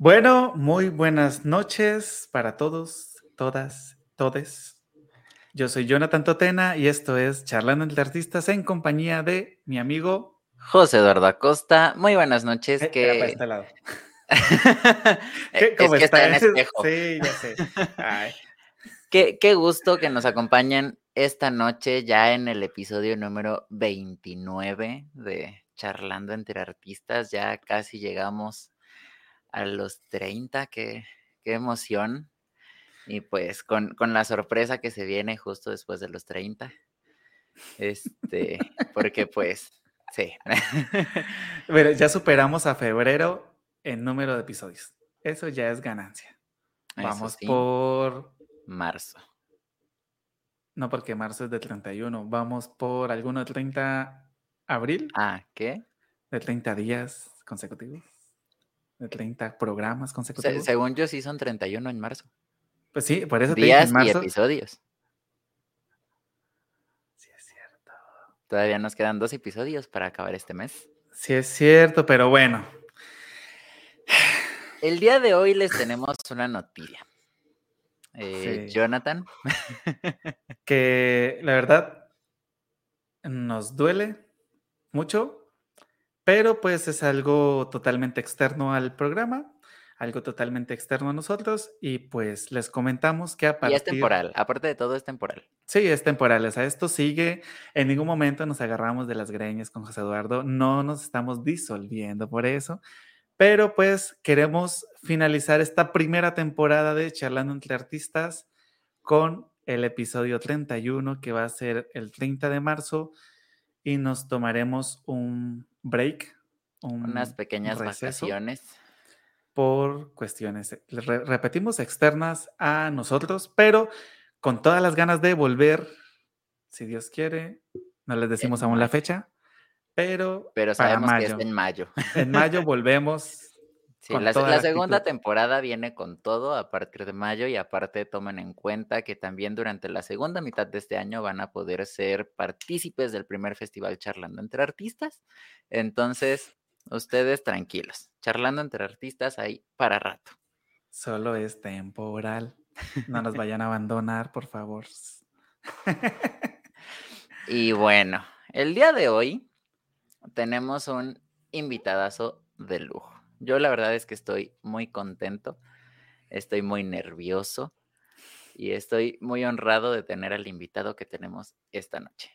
Bueno, muy buenas noches para todos, todas, todes. Yo soy Jonathan Totena y esto es Charlando entre Artistas en compañía de mi amigo José Eduardo Acosta. Muy buenas noches. Eh, que... para este lado. ¿Qué, ¿Cómo es que está en está? espejo. Sí, ya sé. Ay, Qué, qué gusto que nos acompañen esta noche ya en el episodio número 29 de Charlando entre Artistas. Ya casi llegamos a los 30. Qué, qué emoción. Y pues con, con la sorpresa que se viene justo después de los 30. Este, porque pues, sí. Pero ya superamos a febrero en número de episodios. Eso ya es ganancia. Vamos sí, por. marzo. No, porque marzo es de 31. Vamos por alguno de 30 abril, Ah, ¿qué? de 30 días consecutivos, de 30 programas Se- consecutivos. según yo sí son 31 en marzo. Pues sí, por eso te Días en y marzo. episodios. Sí, es cierto. Todavía nos quedan dos episodios para acabar este mes. Sí, es cierto, pero bueno. El día de hoy les tenemos una noticia. Eh, Sí. Jonathan, que la verdad nos duele mucho, pero pues es algo totalmente externo al programa, algo totalmente externo a nosotros y pues les comentamos que a y es partir... temporal. Aparte de todo, es temporal. Sí, es temporal, o sea, esto sigue, en ningún momento nos agarramos de las greñas con José Eduardo, no nos estamos disolviendo por eso, pero pues queremos finalizar esta primera temporada de Charlando entre Artistas con el episodio 31 que va a ser el 30 de marzo y nos tomaremos un break, un Unas pequeñas vacaciones. por cuestiones, re- repetimos, externas a nosotros, pero con todas las ganas de volver, si Dios quiere, no les decimos aún la fecha, pero, Pero para sabemos que mayo. es en mayo. En mayo volvemos. Sí, la, la la segunda temporada viene con todo a partir de mayo y aparte tomen en cuenta que también durante la segunda mitad de este año van a poder ser partícipes del primer festival Charlando entre Artistas. Entonces, ustedes tranquilos. Charlando entre Artistas ahí para rato. Solo es temporal. No nos vayan a abandonar, por favor. Y bueno, el día de hoy tenemos un invitadazo de lujo. Yo la verdad es que estoy muy contento, estoy muy nervioso y estoy muy honrado de tener al invitado que tenemos esta noche.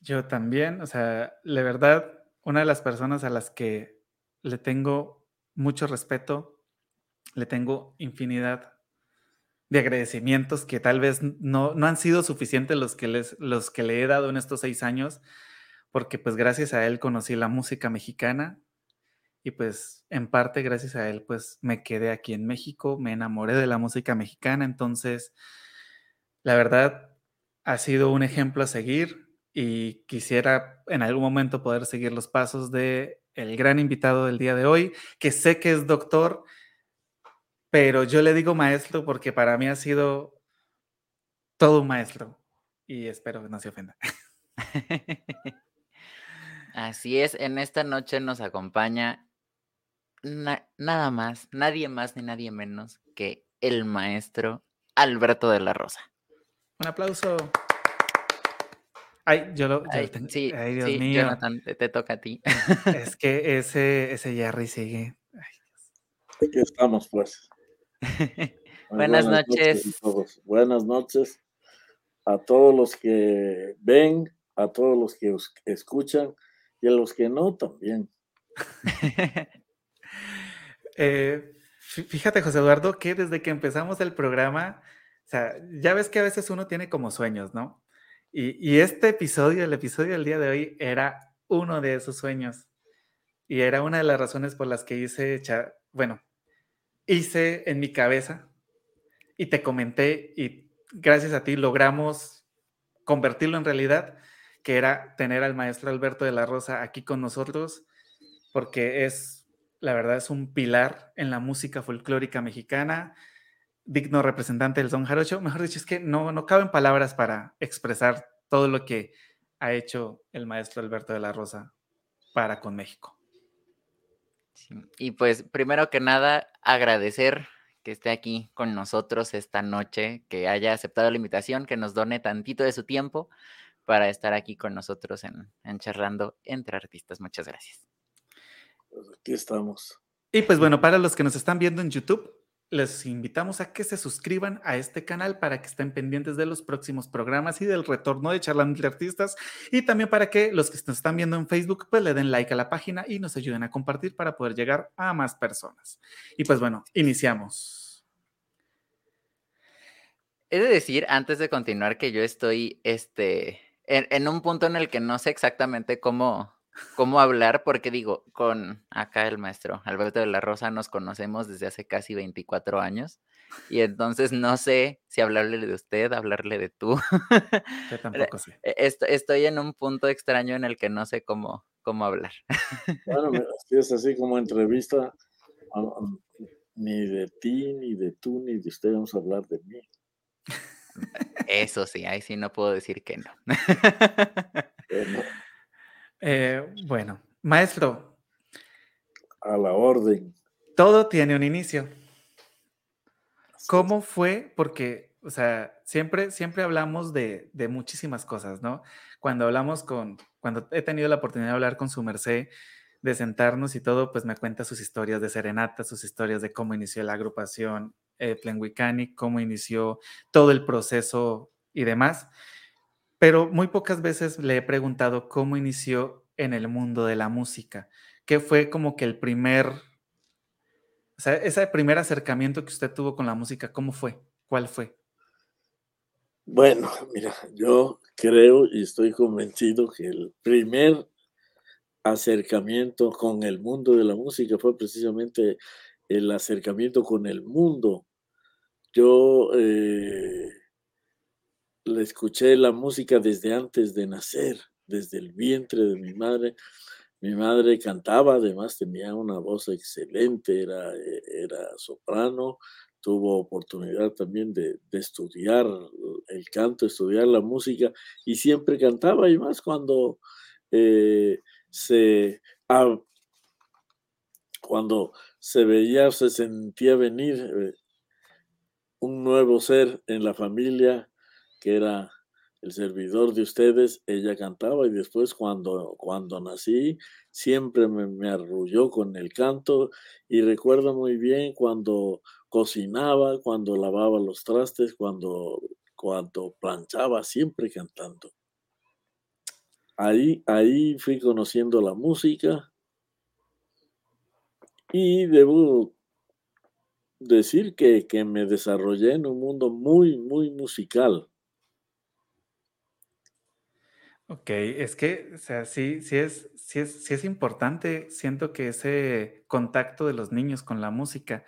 Yo también, o sea, la verdad, una de las personas a las que le tengo mucho respeto, le tengo infinidad de agradecimientos que tal vez no, no han sido suficientes los que, les, los que le he dado en estos seis años, porque pues gracias a él conocí la música mexicana y pues en parte gracias a él pues me quedé aquí en México, me enamoré de la música mexicana, entonces la verdad ha sido un ejemplo a seguir y quisiera en algún momento poder seguir los pasos de el gran invitado del día de hoy, que sé que es doctor, pero yo le digo maestro porque para mí ha sido todo un maestro y espero que no se ofenda. Así es, en esta noche nos acompaña na- nada más, nadie más ni nadie menos que el maestro Alberto de la Rosa. Un aplauso. Ay, yo lo, yo lo Ay, tengo- sí, ay, Dios sí, mío. Jonathan, te, te toca a ti. Es que ese, ese Jerry sigue. Ay, Aquí estamos, pues. Buenas a noches. todos. Buenas noches a todos los que ven, a todos los que escuchan y a los que no también. Eh, fí- fíjate, José Eduardo, que desde que empezamos el programa, o sea, ya ves que a veces uno tiene como sueños, ¿no? Y, y este episodio, el episodio del día de hoy, era uno de esos sueños. Y era una de las razones por las que hice, bueno, hice en mi cabeza y te comenté y gracias a ti logramos convertirlo en realidad, que era tener al maestro Alberto de la Rosa aquí con nosotros, porque es, la verdad, es un pilar en la música folclórica mexicana, digno representante del son jarocho. Mejor dicho, es que no, no caben palabras para expresar todo lo que ha hecho el maestro Alberto de la Rosa para con México. Y pues primero que nada, agradecer que esté aquí con nosotros esta noche, que haya aceptado la invitación, que nos done tantito de su tiempo para estar aquí con nosotros en, en Charlando entre Artistas. Muchas gracias. Pues aquí estamos. Y pues bueno, para los que nos están viendo en YouTube, les invitamos a que se suscriban a este canal para que estén pendientes de los próximos programas y del retorno de Charlando entre Artistas. Y también para que los que nos están viendo en Facebook, pues le den like a la página y nos ayuden a compartir para poder llegar a más personas. Y pues bueno, iniciamos. He de decir, antes de continuar, que yo estoy este, en un punto en el que no sé exactamente cómo, cómo hablar, porque digo, con acá el maestro Alberto de la Rosa nos conocemos desde hace casi 24 años y entonces no sé si hablarle de usted, hablarle de tú. Yo tampoco sé. E, estoy en un punto extraño en el que no sé cómo, cómo hablar. Bueno, es así como entrevista, ni de ti, ni de tú, ni de usted vamos a hablar de mí. Eso sí, ahí sí no puedo decir que no. Eh, bueno, maestro. A la orden. Todo tiene un inicio. ¿Cómo fue? Porque, o sea, siempre, siempre hablamos de, de, muchísimas cosas, ¿no? Cuando hablamos con, cuando he tenido la oportunidad de hablar con su merced, de sentarnos y todo, pues me cuenta sus historias de serenata, sus historias de cómo inició la agrupación eh, Plenwicani, cómo inició todo el proceso y demás pero muy pocas veces le he preguntado cómo inició en el mundo de la música, qué fue como que el primer, o sea, ese primer acercamiento que usted tuvo con la música, ¿cómo fue? ¿Cuál fue? Bueno, mira, yo creo y estoy convencido que el primer acercamiento con el mundo de la música fue precisamente el acercamiento con el mundo. Yo eh, le escuché la música desde antes de nacer, desde el vientre de mi madre. Mi madre cantaba, además tenía una voz excelente, era, era soprano, tuvo oportunidad también de, estudiar el canto, estudiar la música y siempre cantaba y más cuando eh, se cuando se veía, se sentía venir eh, un nuevo ser en la familia, que era el servidor de ustedes, ella cantaba y después cuando, cuando nací siempre me, arrulló con el canto y recuerdo muy bien cuando cocinaba, cuando lavaba los trastes, cuando, cuando planchaba, siempre cantando. Ahí, ahí fui conociendo la música y debo decir que, que me desarrollé en un mundo muy, muy musical Ok, es que, o sea, sí, sí es, sí es, sí es importante, siento que ese contacto de los niños con la música.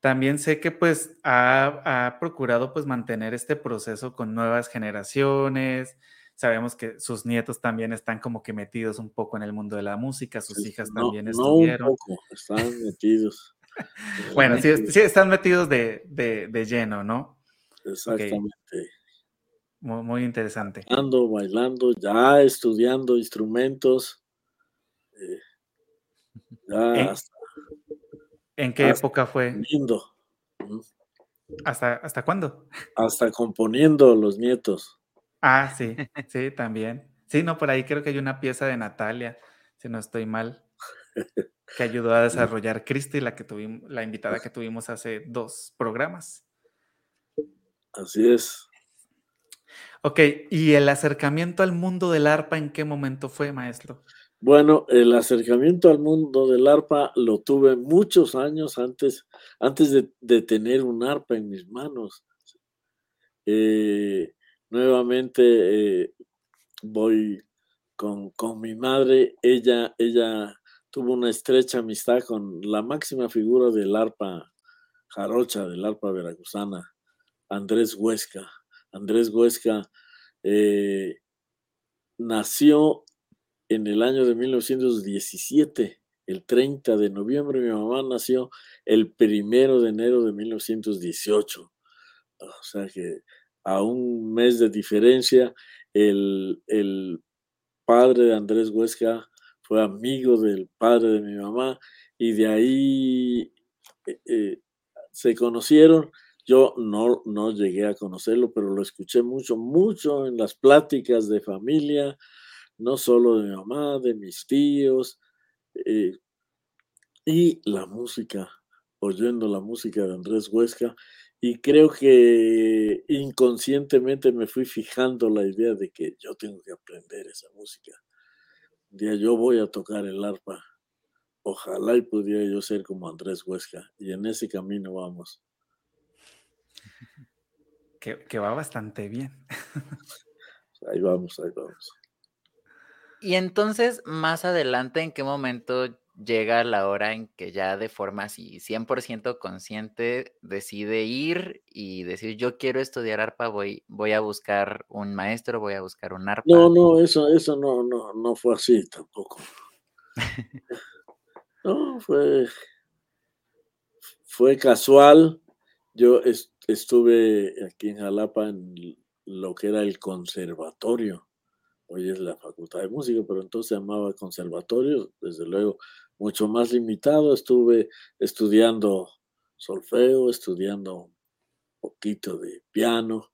También sé que pues ha, ha procurado pues mantener este proceso con nuevas generaciones. Sabemos que sus nietos también están como que metidos un poco en el mundo de la música, sus hijas también estuvieron. No un poco, están metidos. bueno, sí, sí, están metidos de, de, de lleno, ¿no? Exactamente. Muy, interesante. Ando, bailando, ya estudiando instrumentos. Eh, ¿En, qué época fue? Componiendo. ¿Hasta, ¿Hasta cuándo? Hasta componiendo los nietos. Ah, sí, sí, también. Sí, no, por ahí creo que hay una pieza de Natalia, si no estoy mal, que ayudó a desarrollar Cristi, la que tuvimos, la invitada que tuvimos hace dos programas. Así es. Ok, ¿y el acercamiento al mundo del arpa en qué momento fue, maestro? Bueno, el acercamiento al mundo del arpa lo tuve muchos años antes, antes de, tener un arpa en mis manos. Eh, nuevamente eh, voy con, con, mi madre, ella, ella tuvo una estrecha amistad con la máxima figura del arpa jarocha, del arpa veracruzana, Andrés Huesca. Andrés Huesca, eh, nació en el año de 1917, el 30 de noviembre. Mi mamá nació el primero de enero de 1918. O sea que a un mes de diferencia, el, el padre de Andrés Huesca fue amigo del padre de mi mamá y de ahí eh, eh, se conocieron. Yo no, no llegué a conocerlo, pero lo escuché mucho, mucho en las pláticas de familia, no solo de mi mamá, de mis tíos, eh, y la música, oyendo la música de Andrés Huesca, y creo que inconscientemente me fui fijando la idea de que yo tengo que aprender esa música. Un día yo voy a tocar el arpa. Ojalá y pudiera yo ser como Andrés Huesca. Y en ese camino vamos. Que, va bastante bien. Ahí vamos, ahí vamos. Y entonces, más adelante, ¿en qué momento llega la hora en que ya de forma así 100% consciente decide ir y decir, yo quiero estudiar arpa, voy, voy a buscar un maestro, voy a buscar un arpa? No, no, eso, eso no, no, no fue así tampoco. no, fue, fue casual. Yo estuve aquí en Jalapa en lo que era el conservatorio. Hoy es la Facultad de Música, pero entonces se llamaba conservatorio. Desde luego, mucho más limitado. Estuve estudiando solfeo, estudiando un poquito de piano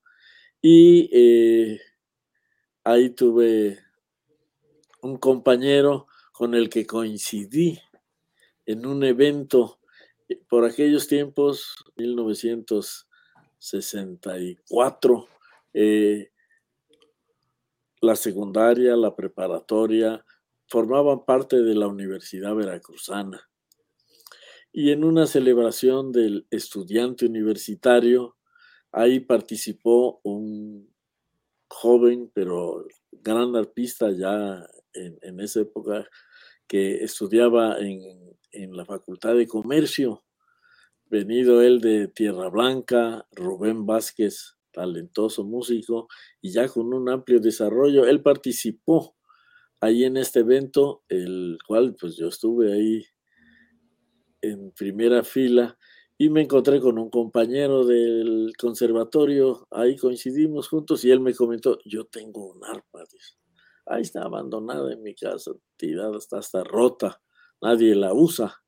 y eh, ahí tuve un compañero con el que coincidí en un evento eh, por aquellos tiempos, 1964, eh, la secundaria, la preparatoria, formaban parte de la Universidad Veracruzana. Y en una celebración del estudiante universitario, ahí participó un joven, pero gran arpista ya en, esa época, que estudiaba en, en la Facultad de Comercio, venido él de Tierra Blanca, Rubén Vázquez, talentoso músico, y ya con un amplio desarrollo, él participó ahí en este evento, el cual pues yo estuve ahí en primera fila y me encontré con un compañero del conservatorio, ahí coincidimos juntos y él me comentó, yo tengo un arpa, ahí está abandonada en mi casa, tirada, está hasta rota, nadie la usa.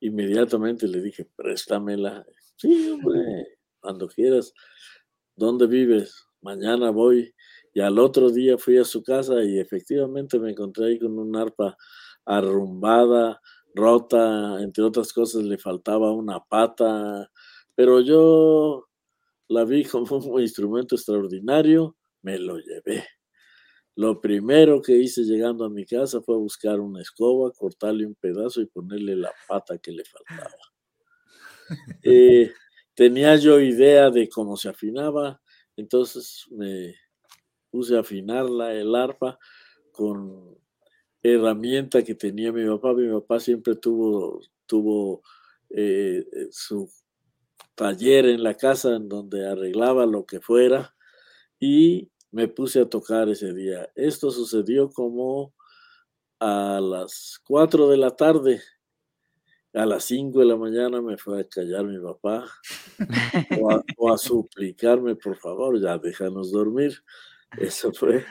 Inmediatamente le dije, préstamela. Sí, hombre, cuando quieras. ¿Dónde vives? Mañana voy y al otro día fui a su casa y efectivamente me encontré ahí con un arpa arrumbada, rota, entre otras cosas le faltaba una pata, pero yo la vi como un instrumento extraordinario, me lo llevé. Lo primero que hice llegando a mi casa fue buscar una escoba, cortarle un pedazo y ponerle la pata que le faltaba. Eh, tenía yo idea de cómo se afinaba, entonces me, puse a afinarla, el arpa, con herramienta que tenía mi papá. Mi papá siempre tuvo, tuvo eh, su taller en la casa en donde arreglaba lo que fuera y me puse a tocar ese día. Esto sucedió como a las 4 de la tarde. A las 5 de la mañana me fue a callar mi papá o a, o a suplicarme, por favor, ya déjanos dormir. Eso fue.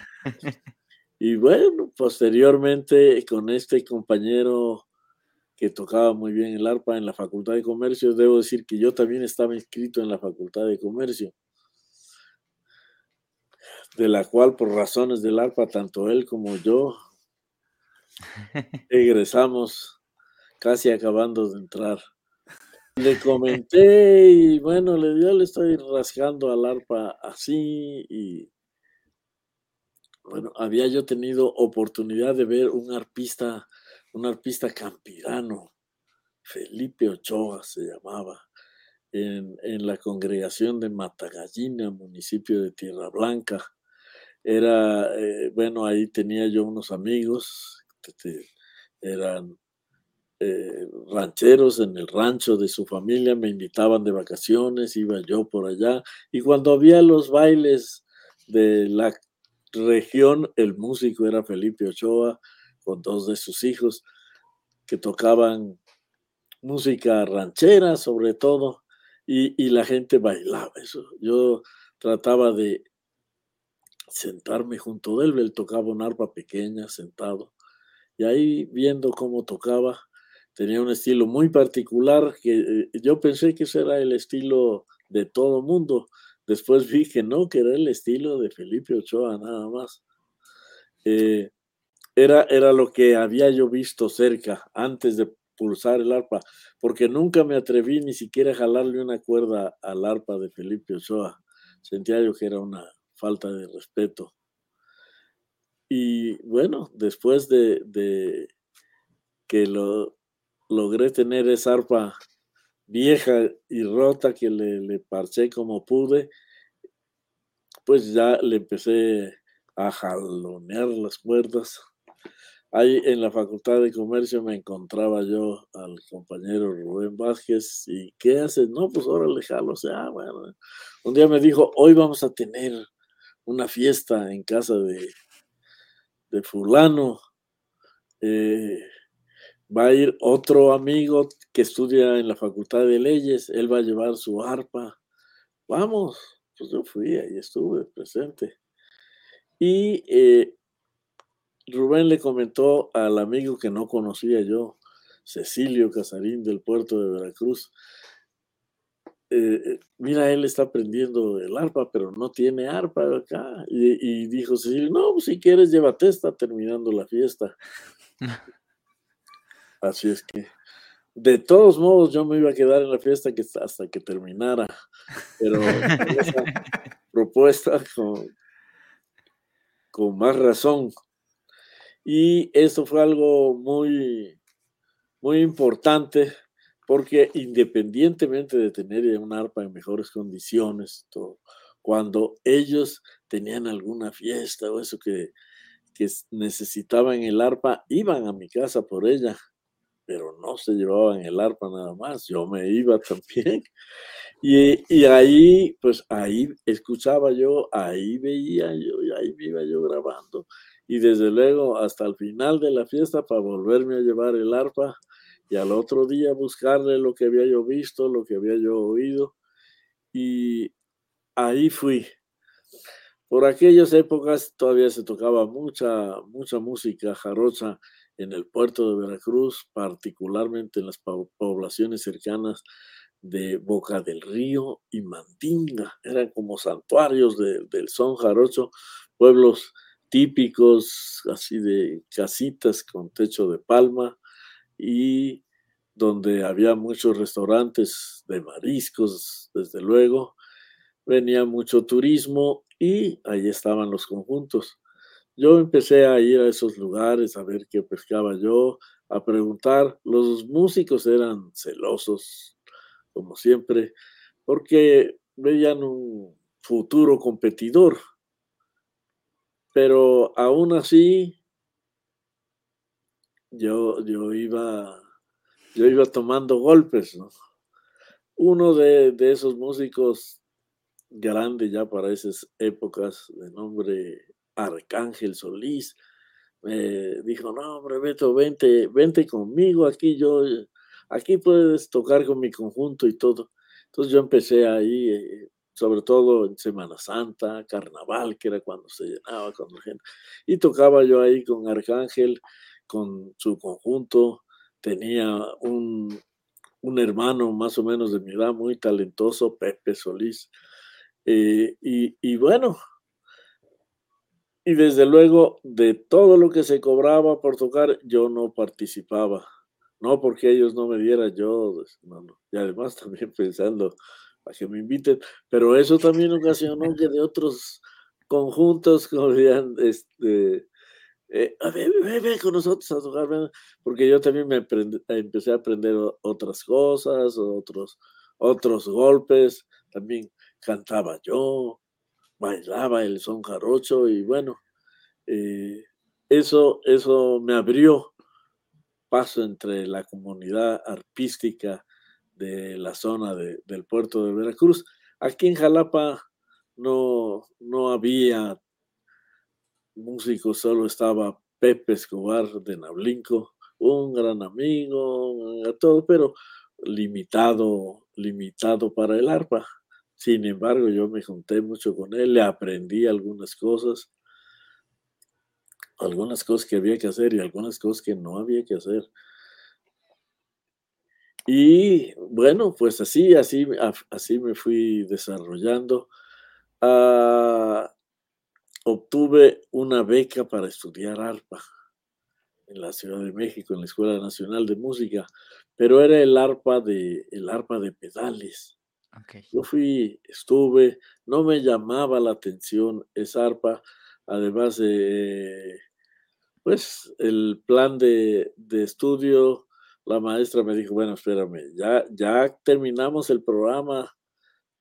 Y bueno, posteriormente con este compañero que tocaba muy bien el arpa en la Facultad de Comercio, debo decir que yo también estaba inscrito en la Facultad de Comercio, de la cual por razones del arpa, tanto él como yo egresamos casi acabando de entrar. Le comenté y bueno, le, yo le estoy rasgando al arpa así y bueno, había yo tenido oportunidad de ver un arpista, un arpista campirano, Felipe Ochoa se llamaba, en, la congregación de Matagallina, municipio de Tierra Blanca. Era, eh, bueno, ahí tenía yo unos amigos, eran eh, rancheros en el rancho de su familia, me invitaban de vacaciones, iba yo por allá, y cuando había los bailes de la región el músico era Felipe Ochoa con dos de sus hijos que tocaban música ranchera sobre todo y, la gente bailaba eso. Yo trataba de sentarme junto a él, él tocaba una arpa pequeña sentado y ahí viendo cómo tocaba, tenía un estilo muy particular que eh, yo pensé que ese era el estilo de todo mundo. Después vi que no, que era el estilo de Felipe Ochoa, nada más. Eh, era, era lo que había yo visto cerca antes de pulsar el arpa, porque nunca me atreví ni siquiera a jalarle una cuerda al arpa de Felipe Ochoa. Sentía yo que era una falta de respeto. Y bueno, después de, que lo, logré tener esa arpa vieja y rota que le, parché como pude, pues ya le empecé a jalonear las cuerdas. Ahí en la Facultad de Comercio me encontraba yo al compañero Rubén Vázquez y ¿qué haces? No, pues ahora le jalo. Sea, bueno, un día me dijo, hoy vamos a tener una fiesta en casa de, de fulano. Eh, va a ir otro amigo que estudia en la Facultad de Leyes, él va a llevar su arpa. Vamos, pues yo fui, ahí estuve presente. Y eh, Rubén le comentó al amigo que no conocía yo, Cecilio Casarín del puerto de Veracruz, eh, mira, él está aprendiendo el arpa, pero no tiene arpa acá. Y, y dijo Cecilio, no, pues si quieres llévate, está terminando la fiesta. Así es que, de todos modos, yo me iba a quedar en la fiesta que, hasta que terminara. Pero esa propuesta con, con más razón. Y esto fue algo muy, muy importante porque independientemente de tener un arpa en mejores condiciones, todo, cuando ellos tenían alguna fiesta o eso que, que necesitaban el arpa, iban a mi casa por ella pero no se llevaban el arpa nada más, yo me iba también. Y, y, ahí, pues ahí escuchaba yo, ahí veía yo, y ahí iba yo grabando. Y desde luego hasta el final de la fiesta para volverme a llevar el arpa y al otro día buscarle lo que había yo visto, lo que había yo oído. Y ahí fui. Por aquellas épocas todavía se tocaba mucha, mucha música jarocha en el puerto de Veracruz, particularmente en las poblaciones cercanas de Boca del Río y Mandinga. Eran como santuarios del son jarocho, pueblos típicos, así de casitas con techo de palma y donde había muchos restaurantes de mariscos, desde luego. Venía mucho turismo y ahí estaban los conjuntos. Yo empecé a ir a esos lugares a ver qué pescaba yo, a preguntar. Los músicos eran celosos, como siempre, porque veían un futuro competidor. Pero aún así, yo, yo, iba, yo iba tomando golpes. Uno de, de esos músicos grande ya para esas épocas, de nombre Arcángel Solís, me dijo, no, hombre, Beto, vente, vente conmigo, aquí yo, aquí puedes tocar con mi conjunto y todo. Entonces yo empecé ahí, eh, sobre todo en Semana Santa, Carnaval, que era cuando se llenaba con la gente, y tocaba yo ahí con Arcángel, con su conjunto, tenía un, un hermano más o menos de mi edad, muy talentoso, Pepe Solís, eh, y, y bueno, y desde luego, de todo lo que se cobraba por tocar, yo no participaba. No porque ellos no me dieran, yo, pues, y además también pensando a que me inviten, pero eso también ocasionó que de otros conjuntos, como dirían, este, eh, a ver, ven, con nosotros a tocar, porque yo también me empecé a aprender otras cosas, otros, otros golpes, también cantaba yo, bailaba el son jarocho y bueno, eh, eso, eso me abrió paso entre la comunidad artística de la zona del puerto de Veracruz. Aquí en Jalapa no, no había músicos, solo estaba Pepe Escobar de Nablinco, un gran amigo, todo, pero limitado, limitado para el arpa. Sin embargo, yo me junté mucho con él, le aprendí algunas cosas, algunas cosas que había que hacer y algunas cosas que no había que hacer. Y bueno, pues así, así, así me fui desarrollando. Ah, obtuve una beca para estudiar arpa en la Ciudad de México, en la Escuela Nacional de Música, pero era el arpa de, el arpa de pedales. Yo fui, estuve, no me llamaba la atención esa arpa, además de, pues, el plan de, de, estudio, la maestra me dijo, bueno, espérame, ya, ya terminamos el programa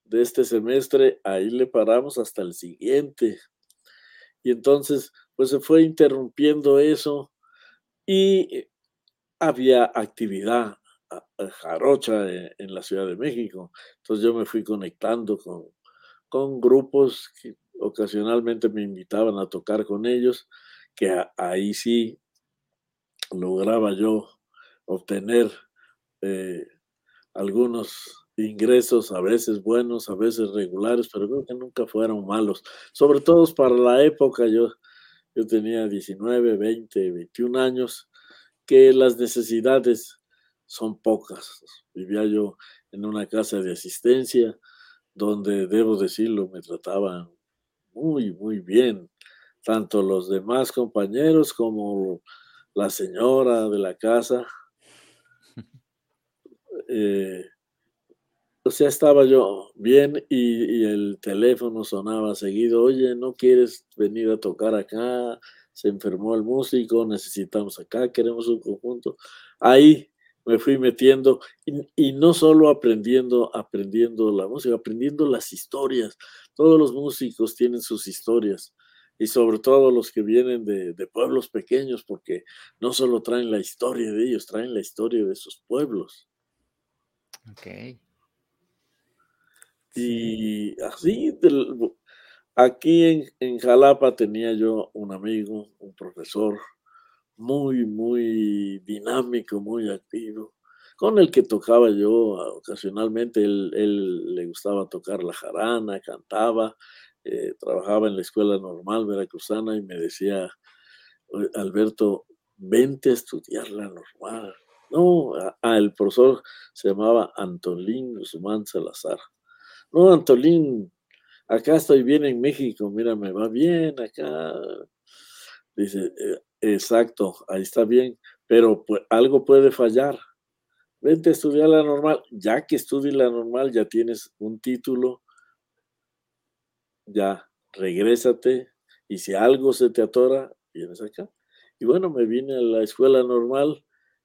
de este semestre, ahí le paramos hasta el siguiente. Y entonces, pues se fue interrumpiendo eso y había actividad jarocha en, la Ciudad de México. Entonces yo me fui conectando con, con grupos que ocasionalmente me invitaban a tocar con ellos, que ahí sí lograba yo obtener eh, algunos ingresos, a veces buenos, a veces regulares, pero creo que nunca fueron malos. Sobre todo para la época, yo, yo tenía 19, 20, 21 años, que las necesidades son pocas. Vivía yo en una casa de asistencia donde, debo decirlo, me trataban muy, muy bien, tanto los demás compañeros como la señora de la casa. Eh, o sea, estaba yo bien y, el teléfono sonaba seguido, oye, ¿no quieres venir a tocar acá? Se enfermó el músico, necesitamos acá, queremos un conjunto. Ahí me fui metiendo y, no solo aprendiendo, aprendiendo la música, aprendiendo las historias. Todos los músicos tienen sus historias y sobre todo los que vienen de, de pueblos pequeños, porque no solo traen la historia de ellos, traen la historia de sus pueblos. Ok. Y así, aquí en, en, Jalapa tenía yo un amigo, un profesor muy, muy dinámico, muy activo, con el que tocaba yo ocasionalmente. Él, le gustaba tocar la jarana, cantaba, eh, trabajaba en la escuela normal veracruzana y me decía, Alberto, vente a estudiar la normal. No, el profesor se llamaba Antolín Guzmán Salazar. No, Antolín, acá estoy bien en México, mira, me va bien acá. Dice, eh, exacto, ahí está bien, pero algo puede fallar. Vente a estudiar la normal. Ya que estudies la normal, ya tienes un título, ya regrésate y si algo se te atora, vienes acá. Y bueno, me vine a la escuela normal,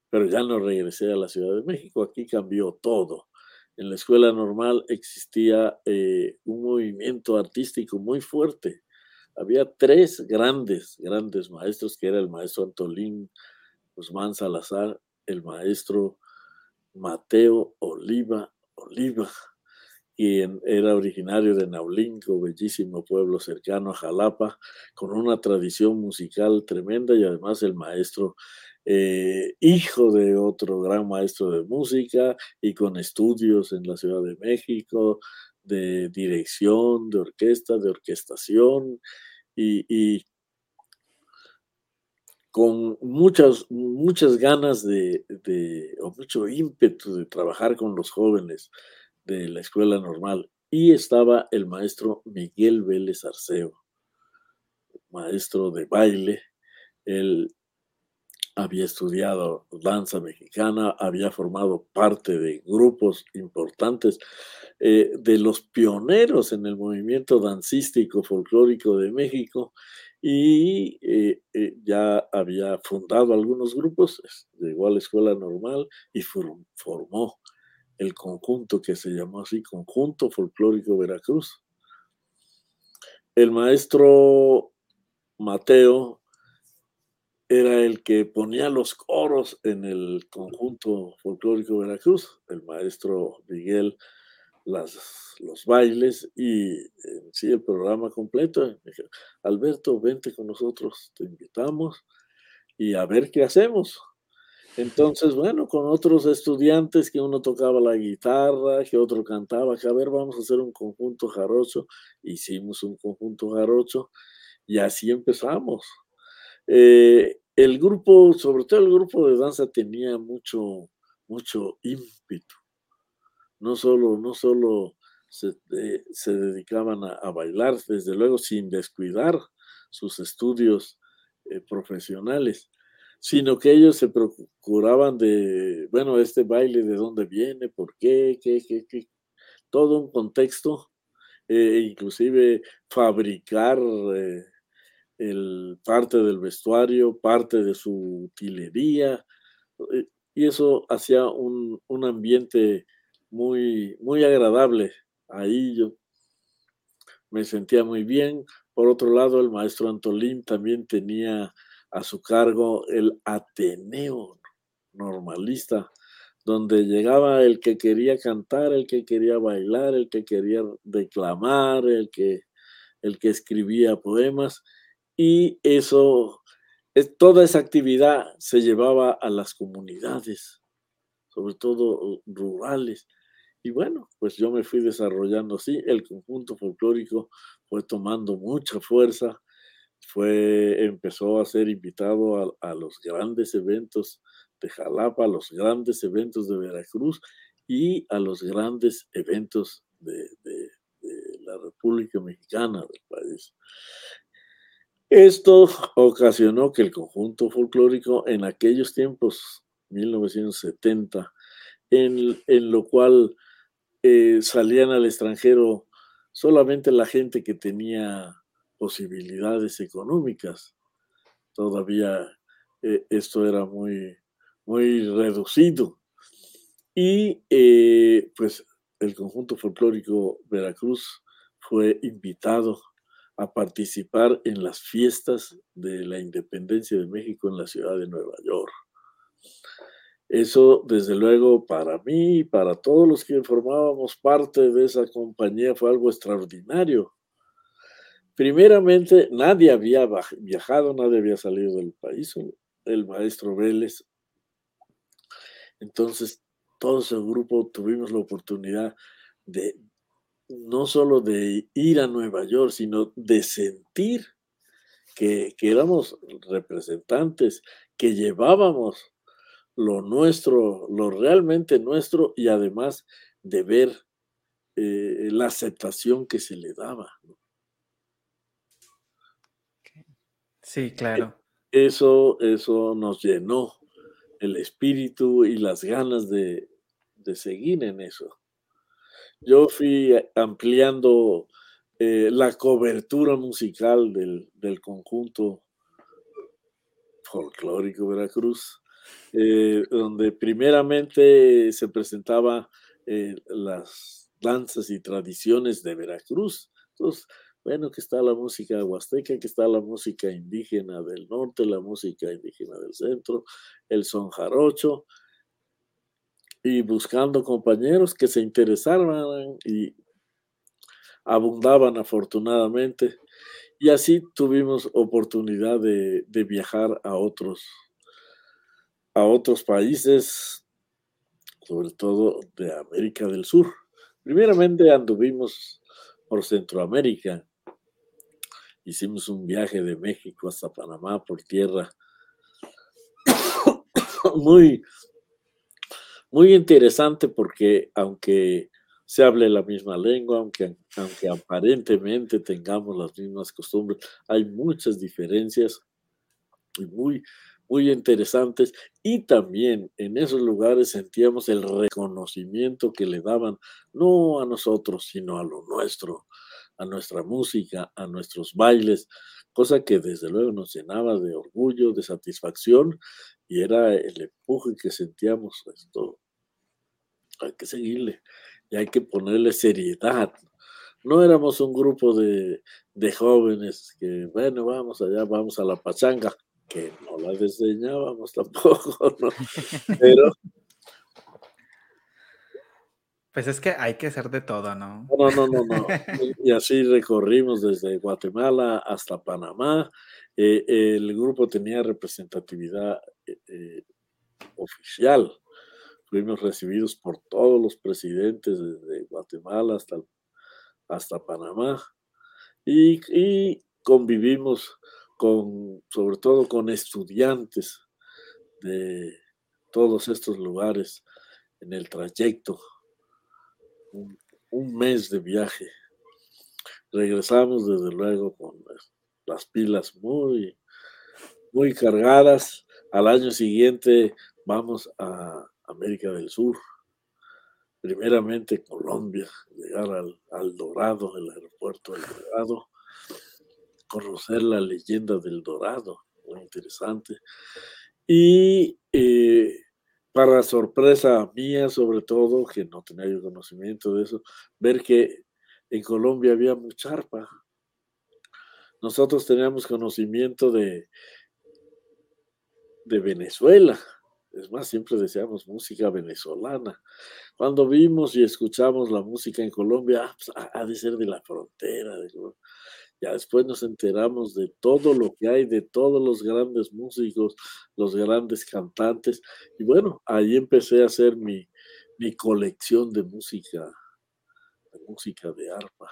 pero ya no regresé a la Ciudad de México. Aquí cambió todo en la escuela normal existía eh, un movimiento artístico muy fuerte. Había tres grandes, grandes maestros, que era el maestro Antolín Guzmán Salazar, el maestro Mateo Oliva Oliva, quien era originario de Naulinco, bellísimo pueblo cercano a Jalapa, con una tradición musical tremenda y además el maestro eh, hijo de otro gran maestro de música y con estudios en la Ciudad de México, de dirección, de orquesta, de orquestación y, con muchas, muchas ganas de, o mucho ímpetu de trabajar con los jóvenes de la escuela normal. Y estaba el maestro Miguel Vélez Arceo, maestro de baile. el había estudiado danza mexicana, había formado parte de grupos importantes, eh, de los pioneros en el movimiento dancístico folclórico de México y eh, eh, ya había fundado algunos grupos, llegó a la escuela normal y formó el conjunto que se llamó así, Conjunto Folclórico Veracruz. El maestro Mateo era el que ponía los coros en el conjunto folclórico Veracruz, el maestro Miguel, las, los bailes y sí el programa completo. Alberto, vente con nosotros, te invitamos y a ver qué hacemos. Entonces, bueno, con otros estudiantes que uno tocaba la guitarra, que otro cantaba, a ver, vamos a hacer un conjunto jarocho. Hicimos un conjunto jarocho y así empezamos. Eh, el grupo, sobre todo el grupo de danza, tenía mucho, mucho ímpetu. No solo, no solo se, eh, dedicaban a, bailar, desde luego sin descuidar sus estudios eh, profesionales, sino que ellos se procuraban de, bueno, este baile de dónde viene, por qué, qué, qué, qué, todo un contexto, e inclusive fabricar parte del vestuario, parte de su utilería, y eso hacía un, un ambiente muy, muy agradable. Ahí yo me sentía muy bien. Por otro lado, el maestro Antolín también tenía a su cargo el Ateneo normalista, donde llegaba el que quería cantar, el que quería bailar, el que quería declamar, el que, el que escribía poemas, y eso, toda esa actividad se llevaba a las comunidades, sobre todo rurales. Y bueno, pues yo me fui desarrollando así, el conjunto folclórico fue tomando mucha fuerza, fue, empezó a ser invitado a, los grandes eventos de Jalapa, a los grandes eventos de Veracruz y a los grandes eventos de, de la República Mexicana del país. Esto ocasionó que el conjunto folclórico en aquellos tiempos, 1970, en, lo cual eh, salían al extranjero solamente la gente que tenía posibilidades económicas. Todavía eh, esto era muy, muy reducido. Y eh, pues el conjunto folclórico Veracruz fue invitado a participar en las fiestas de la independencia de México en la ciudad de Nueva York. Eso, desde luego, para mí y para todos los que formábamos parte de esa compañía fue algo extraordinario. Primeramente, nadie había viajado, nadie había salido del país, el maestro Vélez. Entonces, todo ese grupo tuvimos la oportunidad de, no solo de ir a Nueva York, sino de sentir que, éramos representantes, que llevábamos lo nuestro, lo realmente nuestro y además de ver eh, la aceptación que se le daba. Sí, claro. Eso, eso nos llenó el espíritu y las ganas de seguir en eso yo fui ampliando eh, la cobertura musical del, conjunto folclórico Veracruz, eh, donde primeramente se presentaba eh, las danzas y tradiciones de Veracruz. Entonces, bueno, que está la música huasteca, que está la música indígena del norte, la música indígena del centro, el son jarocho, y buscando compañeros que se interesaran y abundaban afortunadamente. Y así tuvimos oportunidad de, viajar a otros, a otros países, sobre todo de América del Sur. Primeramente anduvimos por Centroamérica. Hicimos un viaje de México hasta Panamá por tierra. Muy, muy interesante porque aunque se hable la misma lengua, aunque, aunque aparentemente tengamos las mismas costumbres, hay muchas diferencias muy, muy interesantes. Y también en esos lugares sentíamos el reconocimiento que le daban, no a nosotros, sino a lo nuestro, a nuestra música, a nuestros bailes, cosa que desde luego nos llenaba de orgullo, de satisfacción y era el empuje que sentíamos esto hay que seguirle y hay que ponerle seriedad. No éramos un grupo de, jóvenes que, bueno, vamos allá, vamos a la pachanga, que no la diseñábamos tampoco, ¿no? Pero... Pues es que hay que ser de todo, ¿no? No, no, no, no. Y así recorrimos desde Guatemala hasta Panamá. Eh, el grupo tenía representatividad eh, eh, oficial fuimos recibidos por todos los presidentes desde Guatemala hasta, hasta Panamá y, convivimos con, sobre todo con estudiantes de todos estos lugares. en el trayecto, un, un mes de viaje. Regresamos desde luego con las pilas muy, muy cargadas. Al año siguiente vamos a América del Sur, primeramente Colombia, llegar al, Dorado, el aeropuerto del Dorado, conocer la leyenda del Dorado, muy interesante. Y eh, para sorpresa mía, sobre todo, que no tenía yo conocimiento de eso, ver que en Colombia había mucha arpa. Nosotros teníamos conocimiento de, de Venezuela. Es más, siempre decíamos música venezolana. Cuando vimos y escuchamos la música en Colombia, ah, pues, ha de ser de la frontera. Ya después nos enteramos de todo lo que hay, de todos los grandes músicos, los grandes cantantes. Y bueno, ahí empecé a hacer mi, mi colección de música, de música de arpa.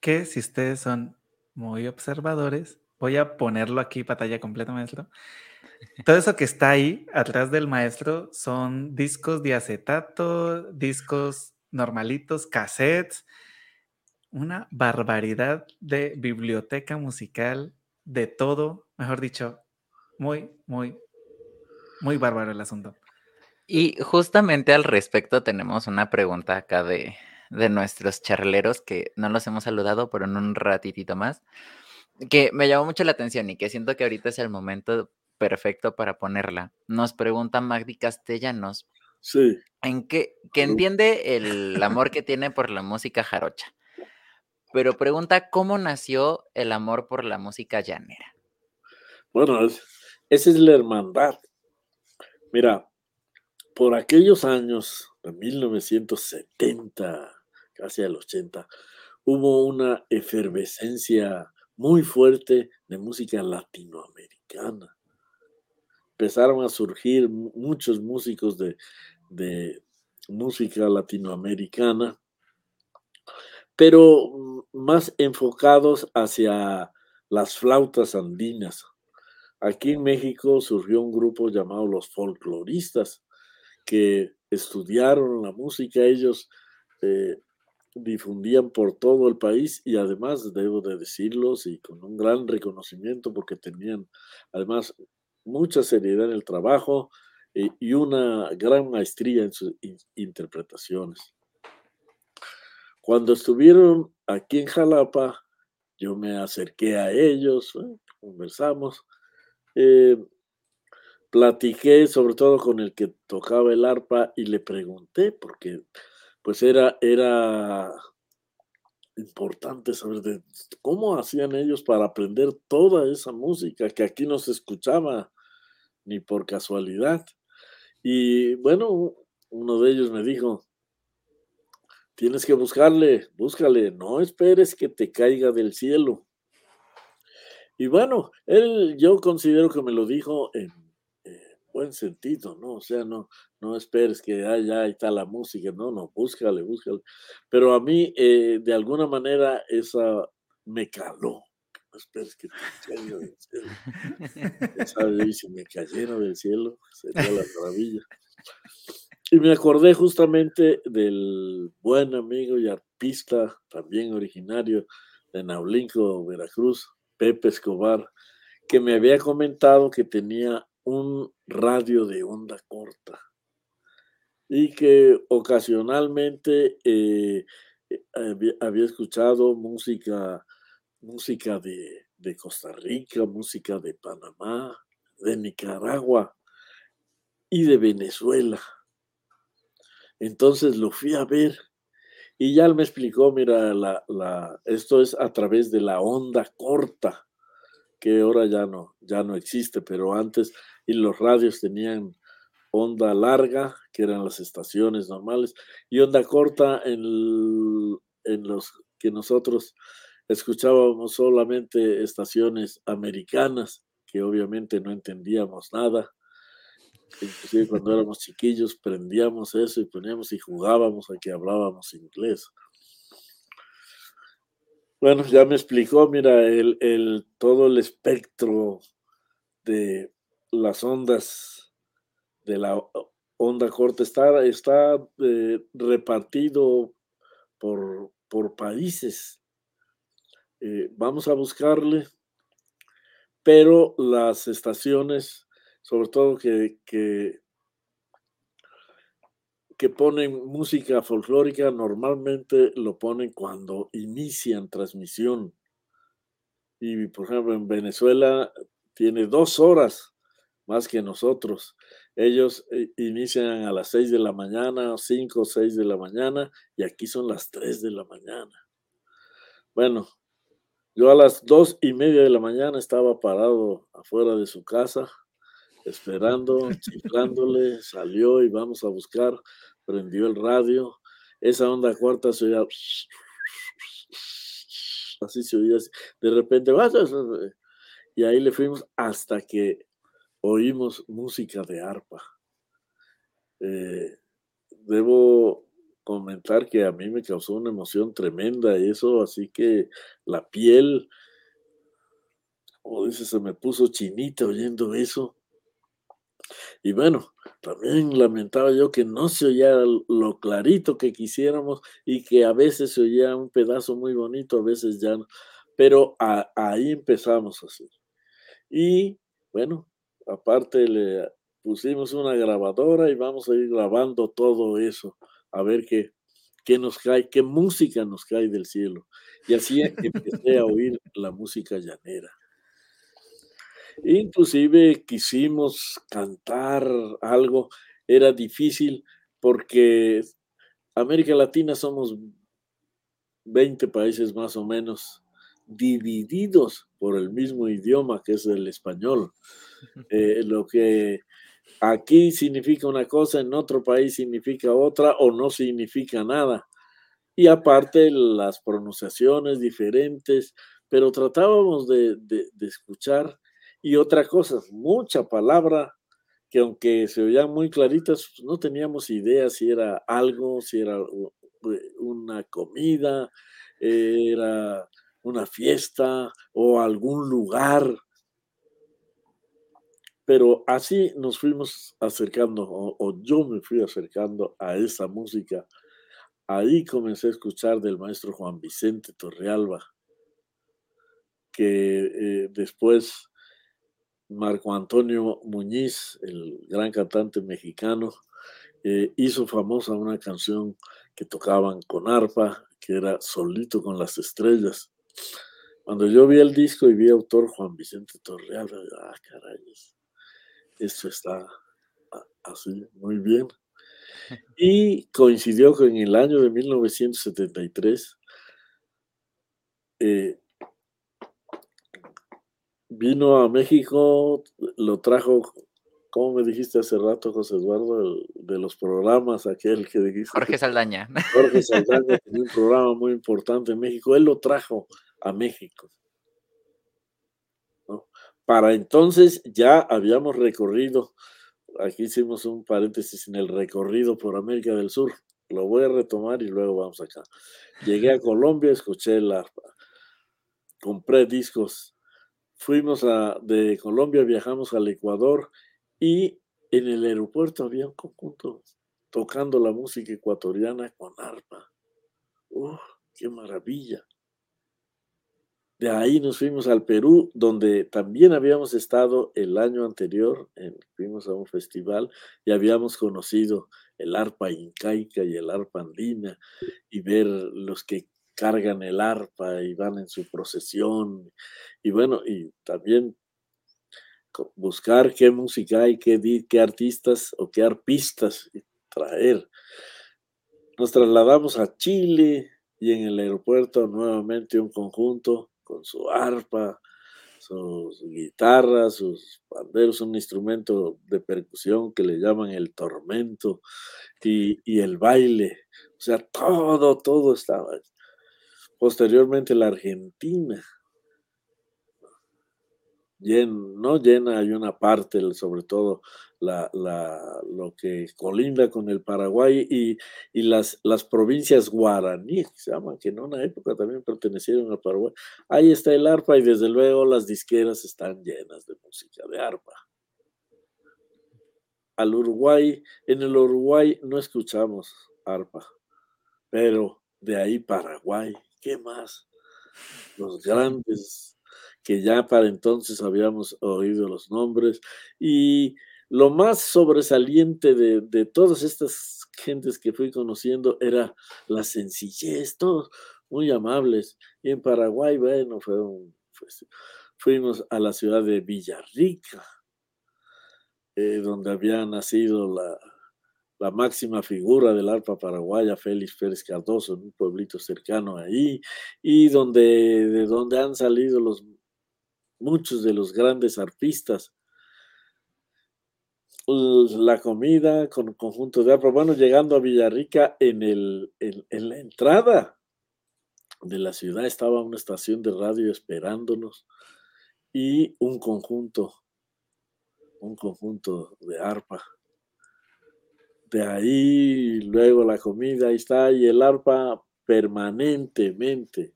Que si ustedes son muy observadores, voy a ponerlo aquí, pantalla completa, maestro. Todo eso que está ahí atrás del maestro son discos de acetato, discos normalitos, cassettes, una barbaridad de biblioteca musical, de todo, mejor dicho, muy, muy, muy bárbaro el asunto. Y justamente al respecto tenemos una pregunta acá de, de nuestros charleros que no los hemos saludado, pero en un ratitito más, que me llamó mucho la atención y que siento que ahorita es el momento perfecto para ponerla. Nos pregunta Magdi Castellanos. Sí. En qué, que entiende el amor que tiene por la música jarocha, pero pregunta cómo nació el amor por la música llanera. Bueno, esa es la hermandad. Mira, por aquellos años, de 1970, casi al 80, hubo una efervescencia muy fuerte de música latinoamericana empezaron a surgir muchos músicos de, música latinoamericana, pero más enfocados hacia las flautas andinas. Aquí en México surgió un grupo llamado los folcloristas que estudiaron la música, ellos eh, difundían por todo el país y además, debo de decirlos, y con un gran reconocimiento porque tenían además mucha seriedad en el trabajo eh, y una gran maestría en sus interpretaciones. Cuando estuvieron aquí en Jalapa, yo me acerqué a ellos, conversamos, eh, platiqué sobre todo con el que tocaba el arpa y le pregunté, porque pues era, era importante saber de cómo hacían ellos para aprender toda esa música que aquí no se escuchaba ni por casualidad. Y bueno, uno de ellos me dijo, tienes que buscarle, búscale, no esperes que te caiga del cielo. Y bueno, él yo considero que me lo dijo en buen sentido, ¿no? O sea, no, no esperes que ah, ya está la música, no, no, búscale, búscale. Pero a mí, eh, de alguna manera, esa me caló. No esperes que te caiga del cielo. Si me cayera del cielo, sería la maravilla. Y me acordé justamente del buen amigo y artista, también originario de Naulinco, Veracruz, Pepe Escobar, que me había comentado que tenía un radio de onda corta y que ocasionalmente eh, eh, había, escuchado música, música de, de Costa Rica, música de Panamá, de Nicaragua y de Venezuela. Entonces lo fui a ver y ya me explicó, mira, la, la, esto es a través de la onda corta, que ahora ya no, ya no existe, pero antes y los radios tenían onda larga, que eran las estaciones normales, y onda corta en, en los que nosotros escuchábamos solamente estaciones americanas, que obviamente no entendíamos nada. Inclusive cuando éramos chiquillos prendíamos eso y poníamos y jugábamos a que hablábamos inglés. Bueno, ya me explicó, mira, el, el, todo el espectro de las ondas de la onda corta está, está eh, repartido por, por países. Eh, vamos a buscarle, pero las estaciones, sobre todo que, que, que ponen música folclórica, normalmente lo ponen cuando inician transmisión. Y por ejemplo, en Venezuela tiene dos horas más que nosotros. Ellos eh, inician a las 6 de la mañana, 5 o 6 de la mañana, y aquí son las 3 de la mañana. Bueno, yo a las dos y media de la mañana estaba parado afuera de su casa, esperando, chiflándole, salió y vamos a buscar, prendió el radio. Esa onda cuarta se oía, así se oía, de repente, y ahí le fuimos hasta que oímos música de arpa. Eh, debo comentar que a mí me causó una emoción tremenda eso, así que la piel, como dice, se me puso chinita oyendo eso. Y bueno, también lamentaba yo que no se oía lo clarito que quisiéramos y que a veces se oía un pedazo muy bonito, a veces ya no. Pero ahí empezamos así. Y bueno, aparte le pusimos una grabadora y vamos a ir grabando todo eso, a ver qué, qué nos cae, qué música nos cae del cielo. Y así empecé a oír la música llanera. Inclusive quisimos cantar algo, era difícil porque América Latina somos 20 países más o menos divididos por el mismo idioma que es el español. Eh, lo que aquí significa una cosa, en otro país significa otra o no significa nada. Y aparte las pronunciaciones diferentes, pero tratábamos de, escuchar. Y otra cosa, mucha palabra que aunque se oían muy claritas, no teníamos idea si era algo, si era una comida, era una fiesta o algún lugar. Pero así nos fuimos acercando, o, yo me fui acercando a esa música. Ahí comencé a escuchar del maestro Juan Vicente Torrealba, que eh, después Marco Antonio Muñiz, el gran cantante mexicano, eh, hizo famosa una canción que tocaban con arpa, que era Solito con las Estrellas. Cuando yo vi el disco y vi autor Juan Vicente Torreal, ah, caray, esto está así, muy bien. Y coincidió con el año de 1973. Eh, vino a México, lo trajo, como me dijiste hace rato, José Eduardo, de los programas, aquel que dijiste. Jorge Saldaña. Jorge Saldaña tenía un programa muy importante en México. Él lo trajo a México. Para entonces ya habíamos recorrido, aquí hicimos un paréntesis en el recorrido por América del Sur, lo voy a retomar y luego vamos acá. Llegué a Colombia, escuché la, compré discos, fuimos de Colombia, viajamos al Ecuador y en el aeropuerto había un conjunto tocando la música ecuatoriana con arpa. ¡Uh, qué maravilla! De ahí nos fuimos al Perú, donde también habíamos estado el año anterior, fuimos a un festival y habíamos conocido el arpa incaica y el arpa andina y ver los que cargan el arpa y van en su procesión. Y bueno, y también buscar qué música hay, qué, qué artistas o qué arpistas traer. Nos trasladamos a Chile y en el aeropuerto nuevamente un conjunto con su arpa, sus guitarras, sus banderos, un instrumento de percusión que le llaman el tormento y, y el baile. O sea, todo, todo estaba. Posteriormente la Argentina, no llena, hay una parte, sobre todo la, lo que colinda con el Paraguay y, las, las provincias guaraníes, se llaman, que en una época también pertenecieron al Paraguay. Ahí está el arpa y desde luego las disqueras están llenas de música de arpa. al Uruguay. En el Uruguay no escuchamos arpa, pero de ahí Paraguay, ¿qué más? Los grandes que ya para entonces habíamos oído los nombres y lo más sobresaliente de, de todas estas gentes que fui conociendo era la sencillez, todos muy amables. Y en Paraguay, bueno, fue un, fuimos a la ciudad de Villarrica, eh, donde había nacido la, la máxima figura del arpa paraguaya, Félix Pérez Cardoso, en un pueblito cercano ahí, y donde, de donde han salido los, muchos de los grandes arpistas la comida con conjunto de arpa. Bueno, llegando a Villarrica, en, el, en, la entrada de la ciudad estaba una estación de radio esperándonos y un conjunto, un conjunto de arpa. De ahí, luego la comida, ahí está, y el arpa permanentemente.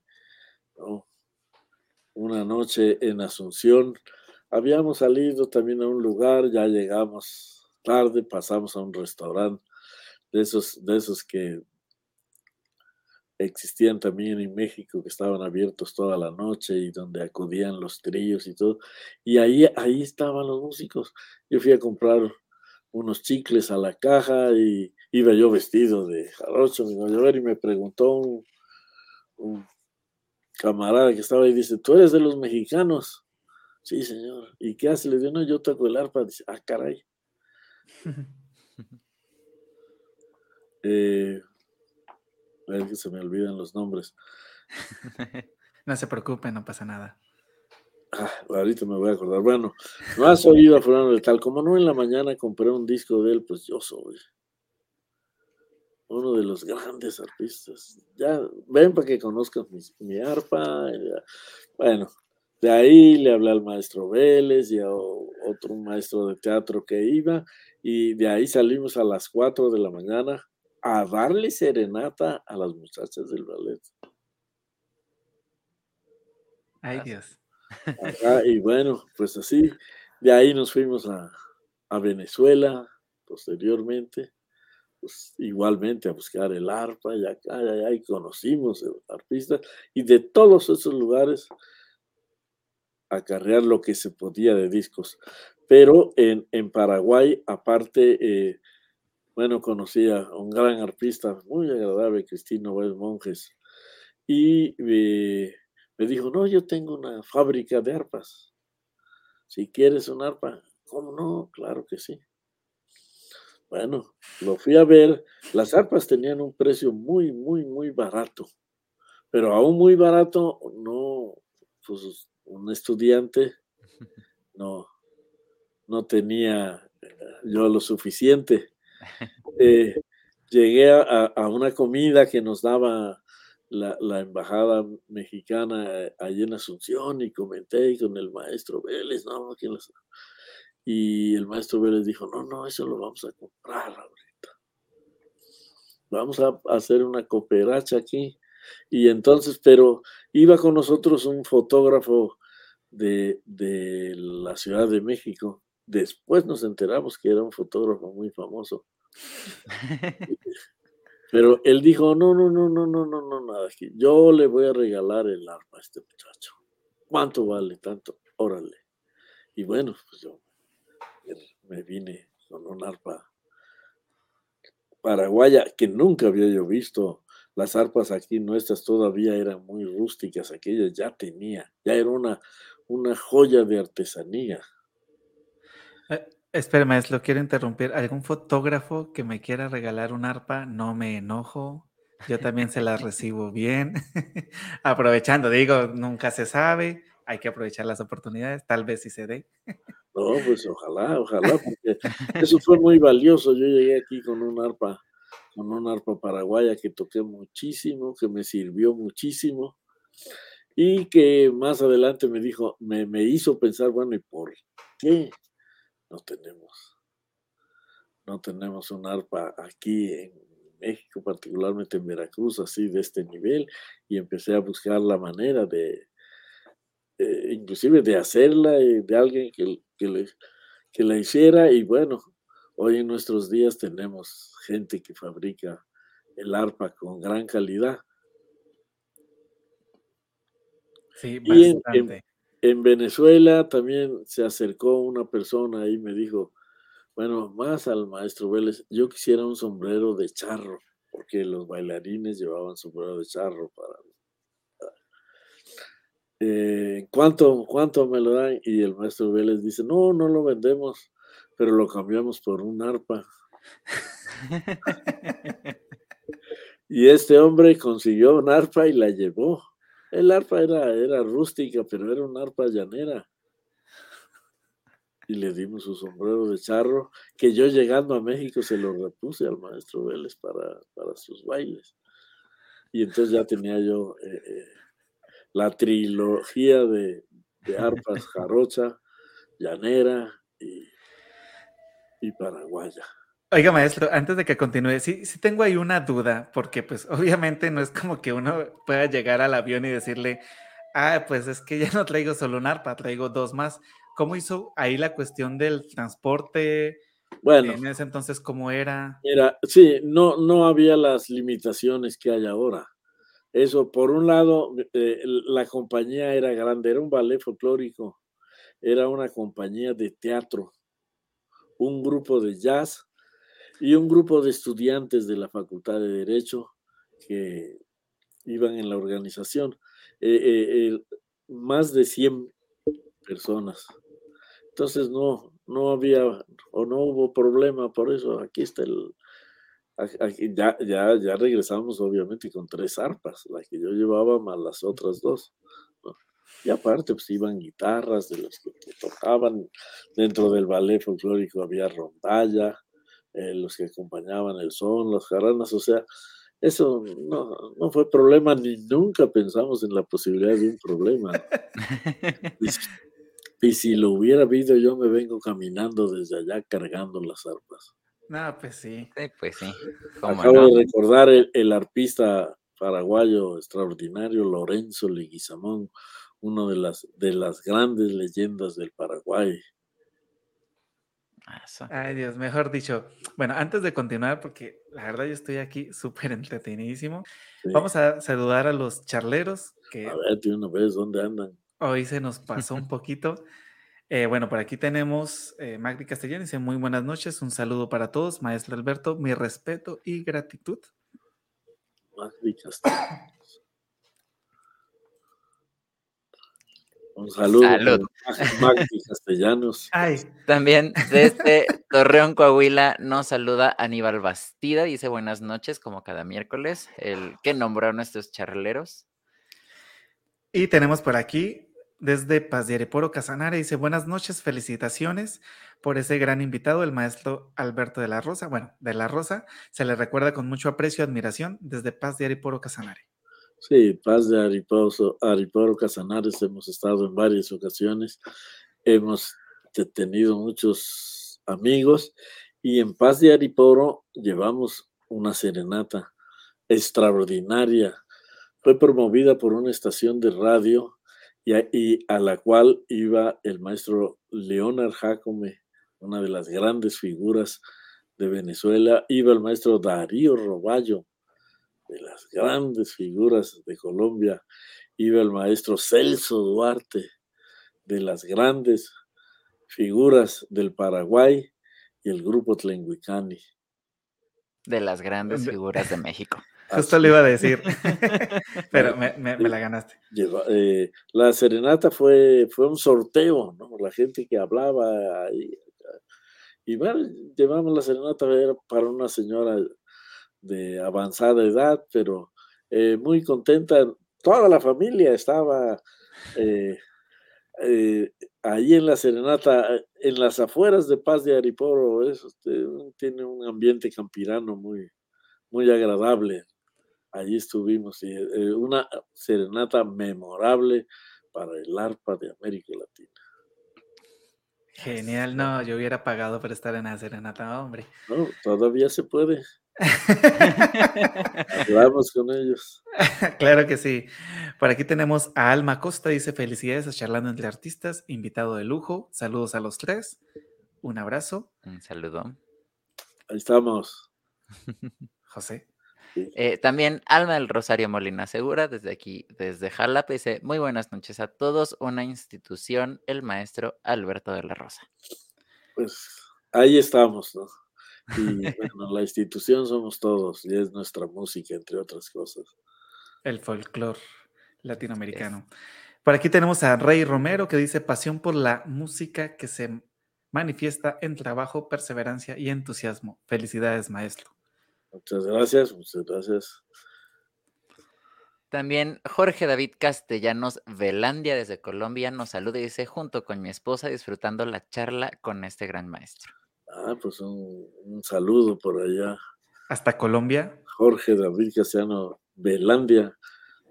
Una noche en Asunción, Habíamos salido también a un lugar, ya llegamos tarde, pasamos a un restaurante de esos, de esos que existían también en México, que estaban abiertos toda la noche y donde acudían los tríos y todo. Y ahí, ahí estaban los músicos. Yo fui a comprar unos chicles a la caja y iba yo vestido de jarocho, me y me preguntó un, un camarada que estaba ahí, dice, ¿tú eres de los mexicanos? Sí, señor. ¿Y qué hace? Le dio, no, yo toco el arpa. Dice, ah, caray. eh, a ver que se me olvidan los nombres. no se preocupe, no pasa nada. Ah, ahorita me voy a acordar. Bueno, no has oído a Fulano de Tal. Como no en la mañana compré un disco de él, pues yo soy uno de los grandes artistas. Ya ven para que conozcan mi, mi arpa. Bueno, de ahí le hablé al maestro Vélez y a otro maestro de teatro que iba, y de ahí salimos a las 4 de la mañana a darle serenata a las muchachas del ballet. Ay Dios. y bueno, pues así, de ahí nos fuimos a, Venezuela posteriormente, pues igualmente a buscar el arpa y acá y allá y conocimos artistas y de todos esos lugares acarrear lo que se podía de discos. Pero en, Paraguay, aparte, eh, bueno, conocí a un gran arpista muy agradable, Cristino Bel Monjes, y me dijo, no, yo tengo una fábrica de arpas. Si quieres un arpa, ¿cómo no? Claro que sí. Bueno, lo fui a ver. Las arpas tenían un precio muy, muy, muy barato. Pero aún muy barato, no, pues un estudiante, no, no tenía eh, yo lo suficiente. Eh, llegué a, una comida que nos daba la, embajada mexicana eh, allí en Asunción y comenté con el maestro Vélez, no, y el maestro Vélez dijo, no, no, eso lo vamos a comprar ahorita. Vamos a hacer una cooperacha aquí. Y entonces, pero iba con nosotros un fotógrafo de, la Ciudad de México. Después nos enteramos que era un fotógrafo muy famoso. Pero él dijo, no, no, no, no, no, no, no, nada. Yo le voy a regalar el arma a este muchacho. ¿Cuánto vale tanto? Órale. Y bueno, pues yo me vine con un arpa paraguaya que nunca había yo visto. Las arpas aquí nuestras todavía eran muy rústicas, aquellas ya tenía, ya era una, una joya de artesanía. Eh, espérame, lo quiero interrumpir. ¿Algún fotógrafo que me quiera regalar un arpa? No me enojo. Yo también se la recibo bien. Aprovechando, digo, nunca se sabe. Hay que aprovechar las oportunidades, tal vez si se dé. no, pues ojalá, ojalá, porque eso fue muy valioso. Yo llegué aquí con un arpa, con un arpa paraguaya que toqué muchísimo, que me sirvió muchísimo y que más adelante me dijo, me, hizo pensar, bueno, ¿y por qué no tenemos, no tenemos un arpa aquí en México, particularmente en Veracruz, así de este nivel? Y empecé a buscar la manera de, eh, inclusive de hacerla, y de alguien que, que, le, que la hiciera, y bueno, Hoy en nuestros días tenemos gente que fabrica el arpa con gran calidad. Sí, Y en, en- en Venezuela también se acercó una persona y me dijo, bueno, más al maestro Vélez, yo quisiera un sombrero de charro, porque los bailarines llevaban sombrero de charro para... Eh, ¿cuánto, ¿Cuánto me lo dan? Y el maestro Vélez dice, no, no lo vendemos, pero lo cambiamos por un arpa. Y este hombre consiguió un arpa y la llevó. El arpa era, era rústica, pero era un arpa llanera. Y le dimos su sombrero de charro, que yo llegando a México se lo repuse al maestro Vélez para, para sus bailes. Y entonces ya tenía yo eh, eh, la trilogía de, de arpas jarocha, llanera y, y paraguaya. Oiga, maestro, antes de que continúe, sí, sí tengo ahí una duda, porque pues obviamente no es como que uno pueda llegar al avión y decirle, ah, pues es que ya no traigo solo un arpa, traigo dos más. ¿Cómo hizo ahí la cuestión del transporte? Bueno, En ese entonces, ¿cómo era? Mira, sí, no, no había las limitaciones que hay ahora. Eso, por un lado, eh, la compañía era grande, era un ballet folclórico, era una compañía de teatro, un grupo de jazz y un grupo de estudiantes de la Facultad de Derecho que iban en la organización. Eh, eh, más de 100 personas. Entonces no, no había o no hubo problema por eso. Aquí está el... Ya, ya, ya regresamos obviamente con tres arpas, la que yo llevaba más las otras dos. ¿no? Y aparte pues iban guitarras de los que, que tocaban. Dentro del ballet folclórico había rondalla, eh, los que acompañaban el son, las jaranas, o sea, eso no, no fue problema ni nunca pensamos en la posibilidad de un problema. Y, y si lo hubiera habido, yo me vengo caminando desde allá cargando las arpas. No, pues sí. Sí, pues sí. ¿Cómo Acabo no? de recordar el, el arpista paraguayo extraordinario Lorenzo Leguizamón, uno de las, de las grandes leyendas del Paraguay. Eso. Ay, Dios, mejor dicho. Bueno, antes de continuar, porque la verdad yo estoy aquí súper entretenidísimo, Sí. vamos a saludar a los charleros que A ver, de una vez, ¿dónde andan? Hoy se nos pasó un poquito. Eh, bueno, por aquí tenemos eh, Magdi Castellán, dice muy buenas noches, un saludo para todos, maestro Alberto, mi respeto y gratitud. Magdi Castellanos. Un saludo Salud. Magdi Castellanos. Ay, También desde Torreón, Coahuila, nos saluda Aníbal Bastida. Dice buenas noches, como cada miércoles. El que nombró a nuestros charleros. y tenemos por aquí desde Paz de Areporo Casanare, dice buenas noches, felicitaciones por ese gran invitado, el maestro Alberto de la Rosa. Bueno, de la Rosa, se le recuerda con mucho aprecio y admiración desde Paz de Areporo Casanare. Sí, Paz de Ariposo, Ariporo Casanares, hemos estado en varias ocasiones, hemos te- tenido muchos amigos y en Paz de Ariporo llevamos una serenata extraordinaria. Fue promovida por una estación de radio y a, y a la cual iba el maestro Leonard Jacome, una de las grandes figuras de Venezuela, iba el maestro Darío Roballo, de las grandes figuras de Colombia, iba el maestro Celso Duarte, de las grandes figuras del Paraguay, y el grupo Tlenguicani. De las grandes De- figuras de México. Justo Así le iba a decir, pero me, me- me la ganaste. eh, la serenata fue, fue un sorteo, ¿no? La gente que hablaba ahí. Y bueno, llevamos la serenata era para una señora de avanzada edad, pero eh, muy contenta. Toda la familia estaba eh, eh, ahí en la serenata, en las afueras de Paz de Ariporo. Es, este, tiene un ambiente campirano muy, muy agradable. Allí estuvimos y eh, una serenata memorable para el arpa de América Latina. Genial, no, yo hubiera pagado por estar en la serenata, hombre. ¿no? Todavía se puede. Hablamos con ellos. Claro que sí. Por aquí tenemos a Alma Costa, dice felicidades a Charlando entre Artistas, invitado de lujo. Saludos a los tres. Un abrazo. Un saludo. Ahí estamos. José. Eh, también Alma del Rosario Molina Segura, desde aquí, desde Jalapa, dice, muy buenas noches a todos, una institución, el maestro Alberto de la Rosa. Pues ahí estamos, ¿no? Y bueno, la institución somos todos y es nuestra música, entre otras cosas. El folclore latinoamericano. Por aquí tenemos a Rey Romero que dice pasión por la música que se manifiesta en trabajo, perseverancia y entusiasmo. Felicidades, maestro. Muchas gracias, muchas gracias. También Jorge David Castellanos Velandia desde Colombia nos saluda y dice, junto con mi esposa disfrutando la charla con este gran maestro. Ah, pues un, saludo por allá. ¿Hasta Colombia? Jorge David Castellanos Velandia,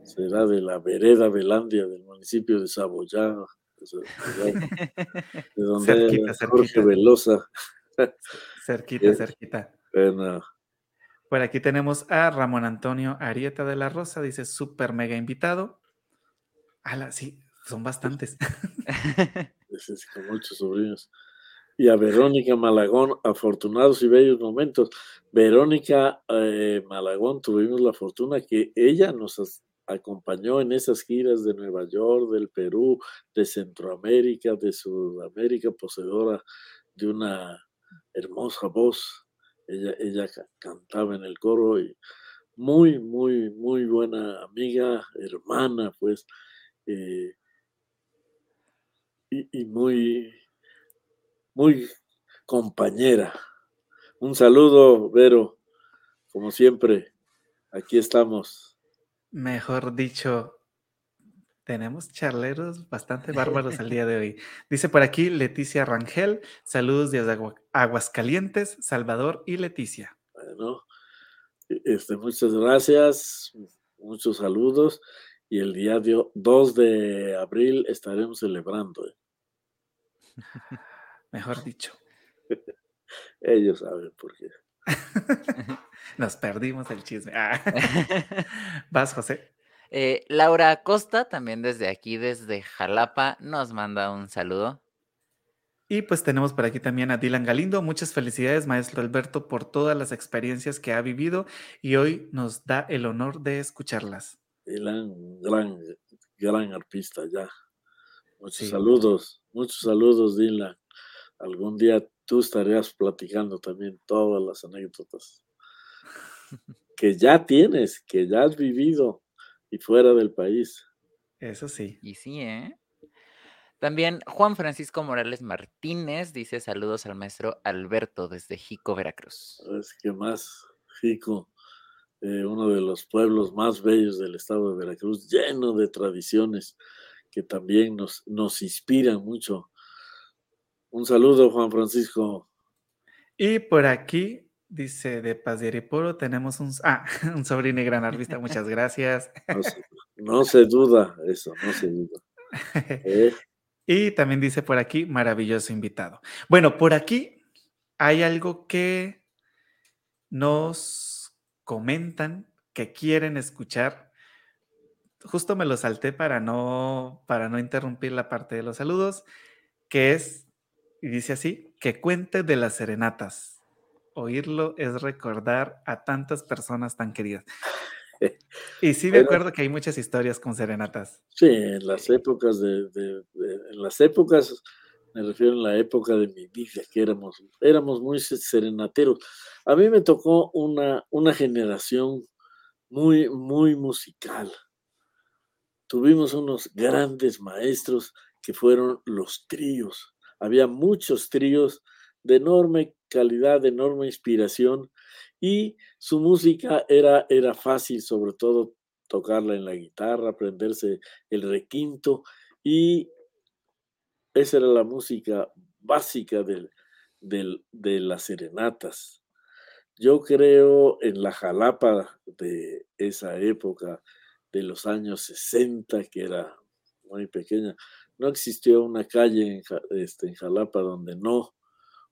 será de la vereda Velandia del municipio de Saboyá, de donde cerquita, Jorge Velosa. Cerquita, cerquita. Bueno, por aquí tenemos a Ramón Antonio Arieta de la Rosa, dice súper mega invitado. Ala, sí, son bastantes. Es, con muchos sobrinos. Y a Verónica Malagón, afortunados y bellos momentos. Verónica eh, Malagón, tuvimos la fortuna que ella nos acompañó en esas giras de Nueva York, del Perú, de Centroamérica, de Sudamérica, poseedora de una hermosa voz ella, ella cantaba en el coro y muy, muy, muy buena amiga, hermana, pues, eh, y, muy, muy compañera. Un saludo, Vero, como siempre, aquí estamos. Mejor dicho, tenemos charleros bastante bárbaros el día de hoy. Dice por aquí Leticia Rangel, saludos desde Aguascalientes, Salvador y Leticia. Bueno, e, este, muchas gracias, muchos saludos y el día 2 de abril estaremos celebrando. ¿eh? Mejor dicho. Ellos saben por qué. Nos perdimos el chisme. Ah. Vas, José. Eh, Laura Acosta, también desde aquí, desde Jalapa, nos manda un saludo. Y pues tenemos por aquí también a Dylan Galindo. Muchas felicidades, maestro Alberto, por todas las experiencias que ha vivido y hoy nos da el honor de escucharlas. Dylan, gran, gran artista ya. Muchos saludos, muchos saludos, Dylan. Algún día tú estarías platicando también todas las anécdotas que ya tienes, que ya has vivido y fuera del país. Eso sí. Y sí, ¿eh? También Juan Francisco Morales Martínez dice saludos al maestro Alberto desde Jico, Veracruz. Es que más, Jico, eh, uno de los pueblos más bellos del estado de Veracruz, lleno de tradiciones que también nos, nos inspiran mucho. Un saludo, Juan Francisco. Y por aquí Dice de Paz de tenemos un, ah, un sobrino y gran artista, muchas gracias. No se, duda eso, no se duda. Eh. Y también dice por aquí, maravilloso invitado. Bueno, por aquí hay algo que nos comentan que quieren escuchar. Justo me lo salté para no, para no interrumpir la parte de los saludos, que es, y dice así, que cuente de las serenatas oírlo es recordar a tantas personas tan queridas. Y sí me acuerdo que hay muchas historias con serenatas. Sí, en las épocas de, en las épocas, me refiero a la época de mi vida, que éramos, éramos muy serenateros. A mí me tocó una, una generación muy, muy musical. Tuvimos unos grandes maestros que fueron los tríos. Había muchos tríos de enorme calidad, de enorme inspiración y su música era, era fácil, sobre todo tocarla en la guitarra, aprenderse el requinto y esa era la música básica del, de las serenatas. Yo creo en la Jalapa de esa época, de los años 60, que era muy pequeña, no existió una calle en, este, en Jalapa donde no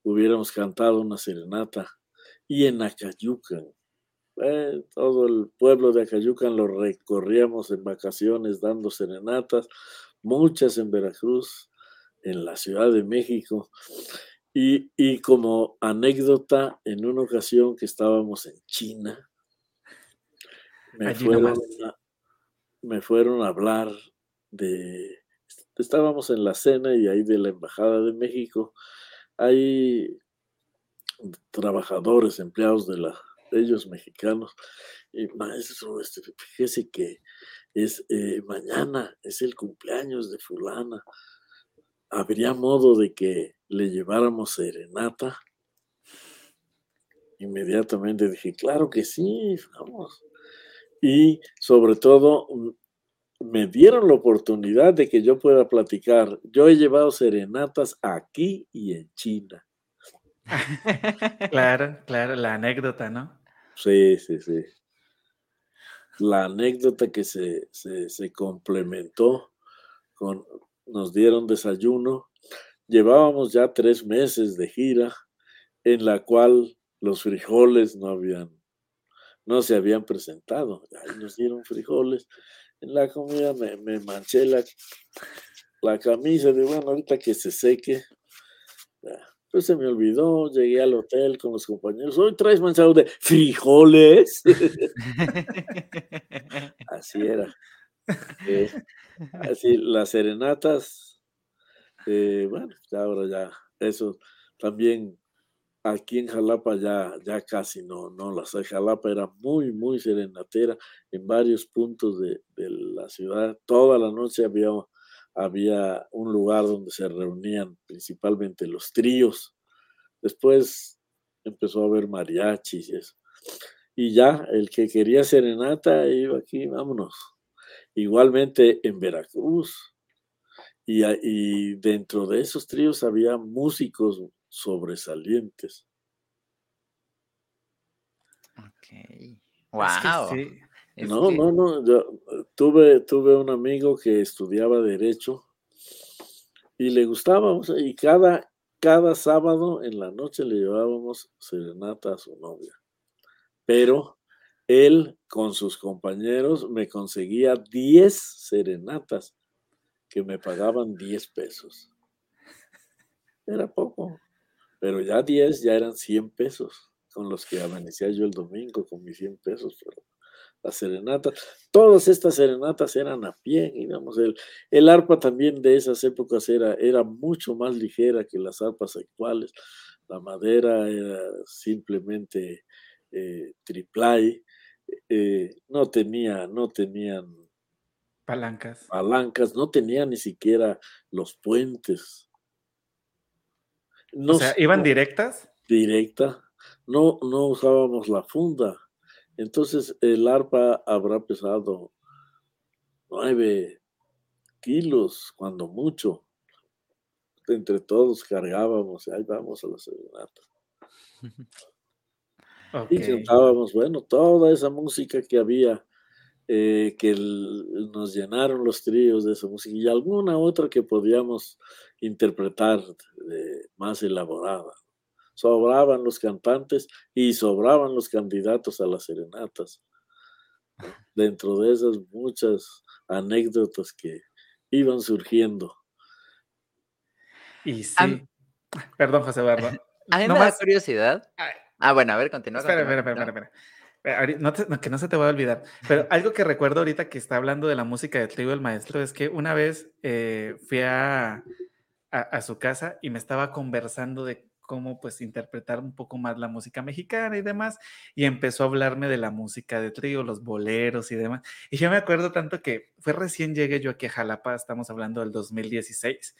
hubiéramos cantado una serenata. Y en Acayucan, eh, todo el pueblo de Acayucan lo recorríamos en vacaciones dando serenatas, muchas en Veracruz, en la Ciudad de México. Y, como anécdota, en una ocasión que estábamos en China, me fueron, a, me fueron a hablar de, estábamos en la cena y ahí de la Embajada de México, hay trabajadores, empleados de, la, ellos mexicanos, y maestro, este, fíjese que es eh, mañana, es el cumpleaños de fulana, habría modo de que le lleváramos serenata. Inmediatamente dije, claro que sí, vamos. Y sobre todo, me dieron la oportunidad de que yo pueda platicar. Yo he llevado serenatas aquí y en China. claro, claro, la anécdota, ¿no? Sí, sí, sí. La anécdota que se, se, se complementó con, nos dieron desayuno Llevábamos ya tres meses de gira en la cual los frijoles no habían, no se habían presentado. Ahí nos dieron frijoles. En la comida me, manché la, camisa de bueno, ahorita que se seque. Pues se me olvidó, llegué al hotel con los compañeros. Hoy traes manchado de frijoles. así era. Eh, así, las serenatas eh, bueno, ya ahora ya, eso también aquí en Jalapa ya, ya casi no, no las hay. Jalapa era muy, muy serenatera en varios puntos de, la ciudad. Toda la noche había, había un lugar donde se reunían principalmente los tríos. Después empezó a haber mariachis y eso. Y ya, el que quería serenata iba aquí, vámonos. Igualmente en Veracruz, y, dentro de esos tríos había músicos sobresalientes. Ok. Wow. no, no, no. Yo eh, tuve, tuve un amigo que estudiaba Derecho y le gustaba, y cada, cada sábado en la noche le llevábamos serenata a su novia. Pero él con sus compañeros me conseguía 10 serenatas que me pagaban 10 pesos. Era poco, pero ya 10 ya eran 100 pesos con los que amanecía yo el domingo con mis 100 pesos. Pero las serenatas, todas estas serenatas eran a pie, digamos, el, el arpa también de esas épocas era, era mucho más ligera que las arpas actuales. La madera era simplemente eh, triplay, eh, no tenía, no tenían Palancas. Palancas, no tenía ni siquiera los puentes. No, o sea, ¿iban directas? Directa. No, no usábamos la funda. Entonces el arpa habrá pesado nueve kilos, cuando mucho. Entre todos cargábamos, y ahí vamos a la serenata. Y cantábamos, bueno, toda esa música que había eh, que nos llenaron los tríos de esa música y alguna otra que podíamos interpretar más elaborada. Sobraban los cantantes y sobraban los candidatos a las serenatas. Dentro de esas muchas anécdotas que iban surgiendo. Y sí. Perdón, José Eduardo. A mí me da curiosidad. Ah, bueno, a ver, continúa. Espera, espera, espera, espera. Eh, no que no se te va a olvidar. Pero algo que recuerdo ahorita que está hablando de la música de Trigo el Maestro es que una vez eh, fui a, a, su casa y me estaba conversando de cómo pues interpretar un poco más la música mexicana y demás, y empezó a hablarme de la música de trío, los boleros y demás. Y yo me acuerdo tanto que fue recién llegué yo aquí a Jalapa, estamos hablando del 2016,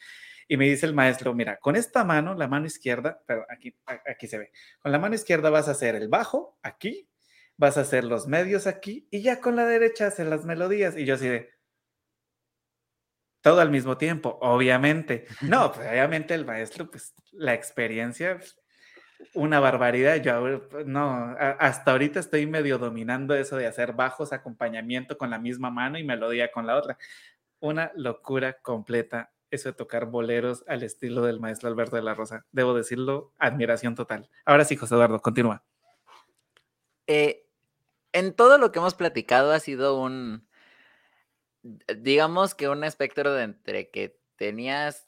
y me dice el maestro, mira, con esta mano, la mano izquierda, pero aquí, aquí se ve, con la mano izquierda vas a hacer el bajo aquí, vas a hacer los medios aquí y ya con la derecha hacer las melodías. Y yo así de, todo al mismo tiempo, obviamente. No, pues obviamente el maestro, pues la experiencia, una barbaridad. Yo pues, no, hasta ahorita estoy medio dominando eso de hacer bajos, acompañamiento con la misma mano y melodía con la otra. Una locura completa eso de tocar boleros al estilo del maestro Alberto de la Rosa. Debo decirlo, admiración total. Ahora sí, José Eduardo, continúa. Eh, en todo lo que hemos platicado ha sido un, digamos que un espectro de entre que tenías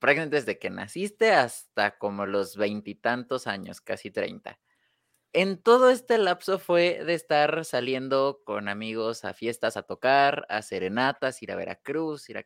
prácticamente desde que naciste hasta como los veintitantos años, casi treinta. En todo este lapso fue de estar saliendo con amigos a fiestas a tocar, a serenatas, ir a Veracruz, ir a.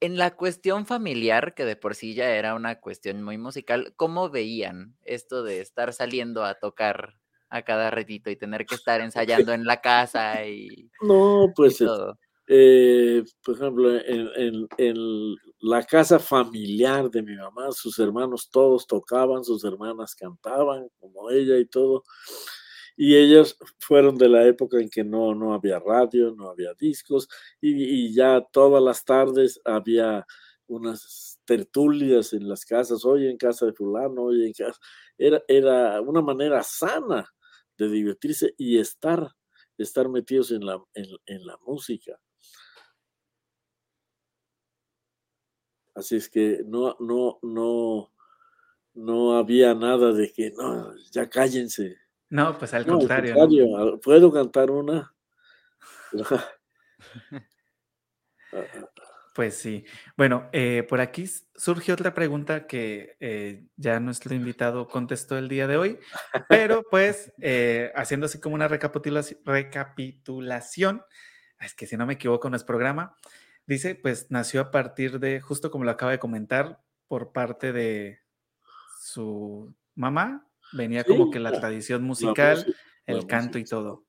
En la cuestión familiar, que de por sí ya era una cuestión muy musical, ¿cómo veían esto de estar saliendo a tocar a cada ratito y tener que estar ensayando en la casa y, No, y pues, eh, todo? eh, por ejemplo, en, en- en la casa familiar de mi mamá, sus hermanos todos tocaban, sus hermanas cantaban como ella y todo. Y ellos fueron de la época en que no, no había radio, no había discos, y, y ya todas las tardes había unas tertulias en las casas, hoy en casa de fulano, hoy en casa. Era, era una manera sana de divertirse y estar, estar metidos en la, en, en la música. Así es que no, no, no, no había nada de que no, ya cállense. No, pues al No, al contrario, contrario, ¿puedo cantar una? Pues sí. Bueno, eh, por aquí surge otra pregunta que eh, ya nuestro invitado contestó el día de hoy, pero pues eh, haciendo así como una recapitulaci- recapitulación, es que si no me equivoco no es programa, dice, pues nació a partir de, justo como lo acaba de comentar, por parte de su mamá, venía como que la tradición la musical, la el canto y todo.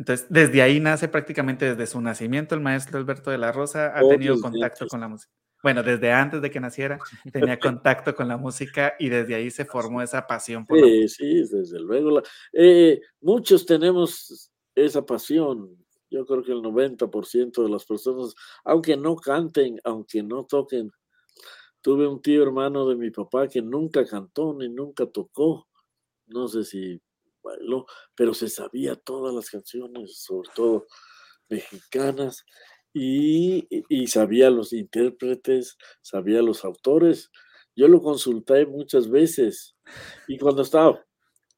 Entonces, desde ahí nace prácticamente desde su nacimiento el maestro Alberto de la Rosa ha tenido contacto con la música. Bueno, desde antes de que naciera tenía contacto con la música y desde ahí se formó esa pasión por la Sí, sí, desde luego. la- eh, muchos tenemos esa pasión. Yo creo que el 90% de las personas, aunque no canten, aunque no toquen. Tuve un tío hermano de mi papá que nunca cantó ni nunca tocó. No sé si pero se sabía todas las canciones, sobre todo mexicanas, y, y- sabía los intérpretes, sabía los autores. Yo lo consulté muchas veces y cuando estaba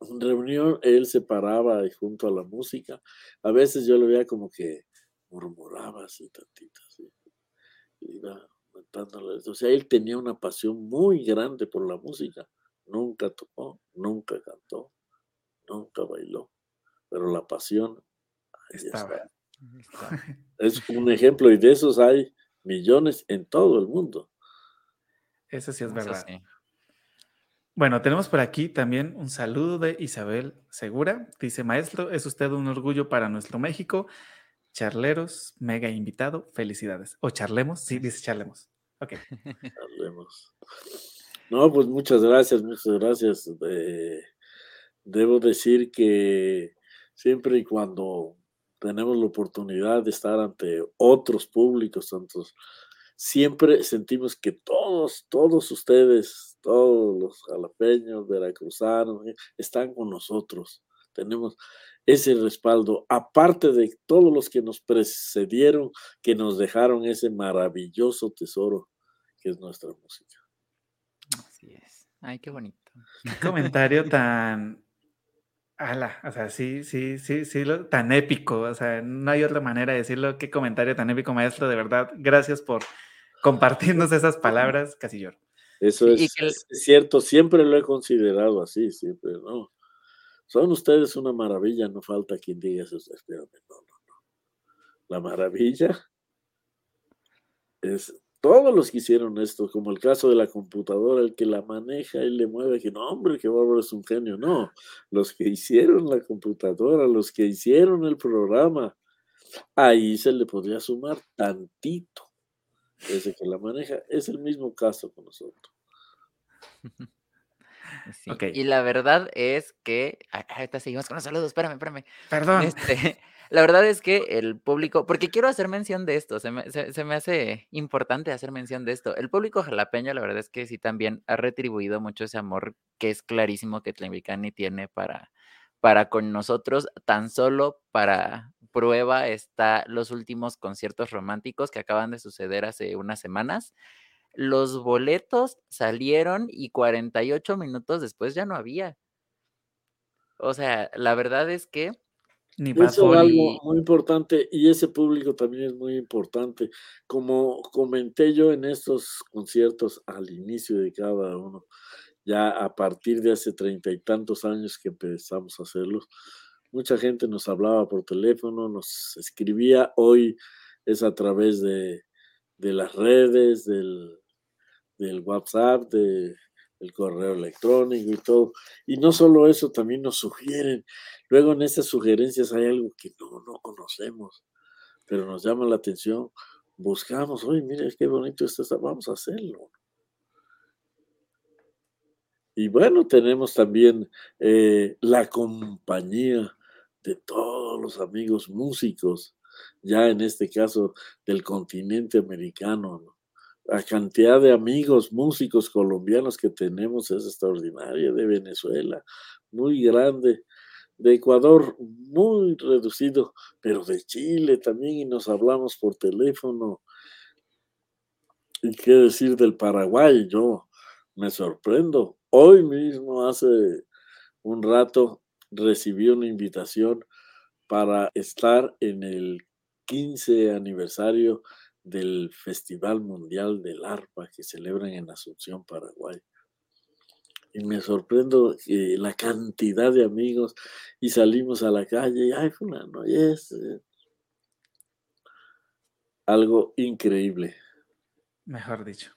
en reunión, él se paraba junto a la música. A veces yo lo veía como que murmuraba así tantito, y iba. O sea, él tenía una pasión muy grande por la música. Nunca tocó, nunca cantó, nunca bailó, pero la pasión ahí Estaba. está. Está. Es un ejemplo y de esos hay millones en todo el mundo. Eso sí es Eso verdad. sí. Bueno, tenemos por aquí también un saludo de Isabel Segura. Dice, maestro, es usted un orgullo para nuestro México. Charleros, mega invitado, felicidades. O charlemos, sí, dice charlemos. Ok. Hablemos. No, pues muchas gracias, muchas gracias. Eh, debo decir que siempre y cuando tenemos la oportunidad de estar ante otros públicos, tantos, siempre sentimos que todos, todos ustedes, todos los jalapeños, veracruzanos, eh, están con nosotros. Tenemos ese respaldo, aparte de todos los que nos precedieron, que nos dejaron ese maravilloso tesoro que es nuestra música. Así es. Ay, qué bonito. Qué comentario tan. Ala, o sea, sí, sí, sí, sí, lo- tan épico. O sea, no hay otra manera de decirlo. Qué comentario tan épico, maestro. De verdad, gracias por compartirnos esas palabras. Casi lloro. Eso es, el- es cierto, siempre lo he considerado así, siempre, ¿no? Son ustedes una maravilla, no falta quien diga eso. Espérame, no, no, no. La maravilla es todos los que hicieron esto, como el caso de la computadora, el que la maneja y le mueve, que no, hombre, que bárbaro es un genio. No, los que hicieron la computadora, los que hicieron el programa, ahí se le podría sumar tantito. Ese que la maneja es el mismo caso con nosotros. Sí. Ok. Y la verdad es que. Ahorita seguimos con los saludos. Espérame, espérame. Perdón. Este, la verdad es que el público, porque quiero hacer mención de esto, se me, se- se me hace importante hacer mención de esto. El público jalapeño, la verdad es que sí también ha retribuido mucho ese amor que es clarísimo que Tlemicani tiene para, para con nosotros. Tan solo para prueba está los últimos conciertos románticos que acaban de suceder hace unas semanas. Los boletos salieron y 48 minutos después ya no había. O sea, la verdad es que Ni Eso es algo muy importante y ese público también es muy importante. Como comenté yo en estos conciertos al inicio de cada uno, ya a partir de hace treinta y tantos años que empezamos a hacerlos, mucha gente nos hablaba por teléfono, nos escribía, hoy es a través de, de las redes, del, del WhatsApp, de, del correo electrónico y todo. Y no solo eso, también nos sugieren. Luego en estas sugerencias hay algo que no, no conocemos, pero nos llama la atención. Buscamos, oye, mira qué bonito esto está, vamos a hacerlo. Y bueno, tenemos también eh, la compañía de todos los amigos músicos, ya en este caso del continente americano. ¿no? La cantidad de amigos músicos colombianos que tenemos es extraordinaria, de Venezuela, muy grande, de Ecuador muy reducido, pero de Chile también y nos hablamos por teléfono. ¿Y qué decir del Paraguay? Yo me sorprendo. Hoy mismo, hace un rato, recibí una invitación para estar en el 15 aniversario del Festival Mundial del Arpa que celebran en Asunción, Paraguay. Y me sorprendo eh, la cantidad de amigos y salimos a la calle y, ay, fulano, y es eh, algo increíble. Mejor dicho.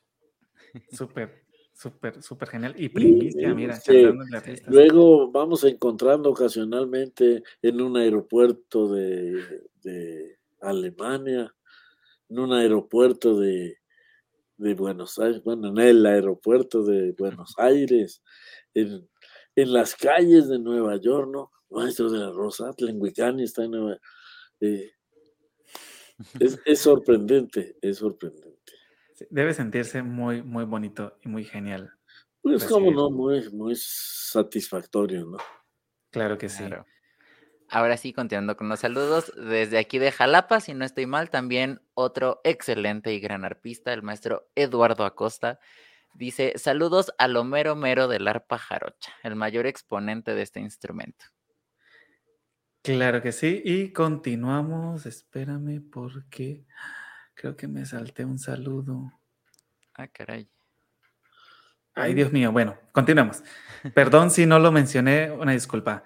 Súper, súper, súper genial. Y primicia, mira, este, artistas. Luego vamos encontrando ocasionalmente en un aeropuerto de, de Alemania, en un aeropuerto de, de Buenos Aires, bueno, en el aeropuerto de Buenos Aires, en, en las calles de Nueva York, ¿no? Maestro de la Rosa, Tlenguicani está en Nueva eh, es, es sorprendente, es sorprendente. Debe sentirse muy, muy bonito y muy genial. Pues como no, muy, muy satisfactorio, ¿no? Claro que sí. Claro. Ahora sí, continuando con los saludos, desde aquí de Jalapa, si no estoy mal, también otro excelente y gran arpista, el maestro Eduardo Acosta, dice, saludos al Homero Mero del arpa jarocha, el mayor exponente de este instrumento. Claro que sí. Y continuamos. Espérame porque creo que me salté un saludo. Ah, caray. Ay, Dios mío. Bueno, continuamos. Perdón si no lo mencioné, una disculpa.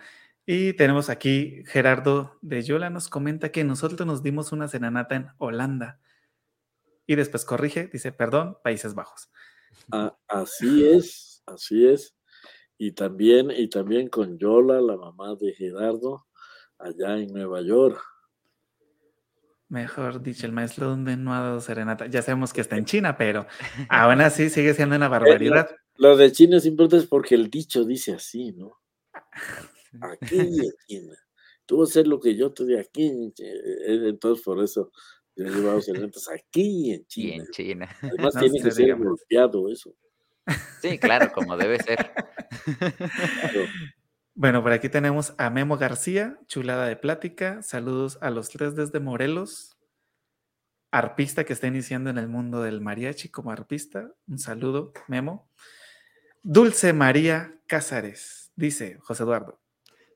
Y tenemos aquí Gerardo de Yola nos comenta que nosotros nos dimos una serenata en Holanda. Y después corrige, dice, perdón, Países Bajos. A- así es, así es. Y también, y también con Yola, la mamá de Gerardo, allá en Nueva York. Mejor dicho, el maestro donde no ha dado serenata. Ya sabemos que está en China, pero aún así sigue siendo una barbaridad. Lo de China es importante porque el dicho dice así, ¿no? Aquí en China. Tú vas a hacer lo que yo te diga aquí. en Chi- eh, Entonces, por eso yo he llevado serenatas aquí en Y China. en China. Además, No tiene que ser golpeado eso. Sí, claro, como debe ser. Claro. Bueno, por aquí tenemos a Memo García, chulada de plática. Saludos a los tres desde Morelos. Arpista que está iniciando en el mundo del mariachi como arpista. Un saludo, Memo. Dulce María Cázares, dice José Eduardo.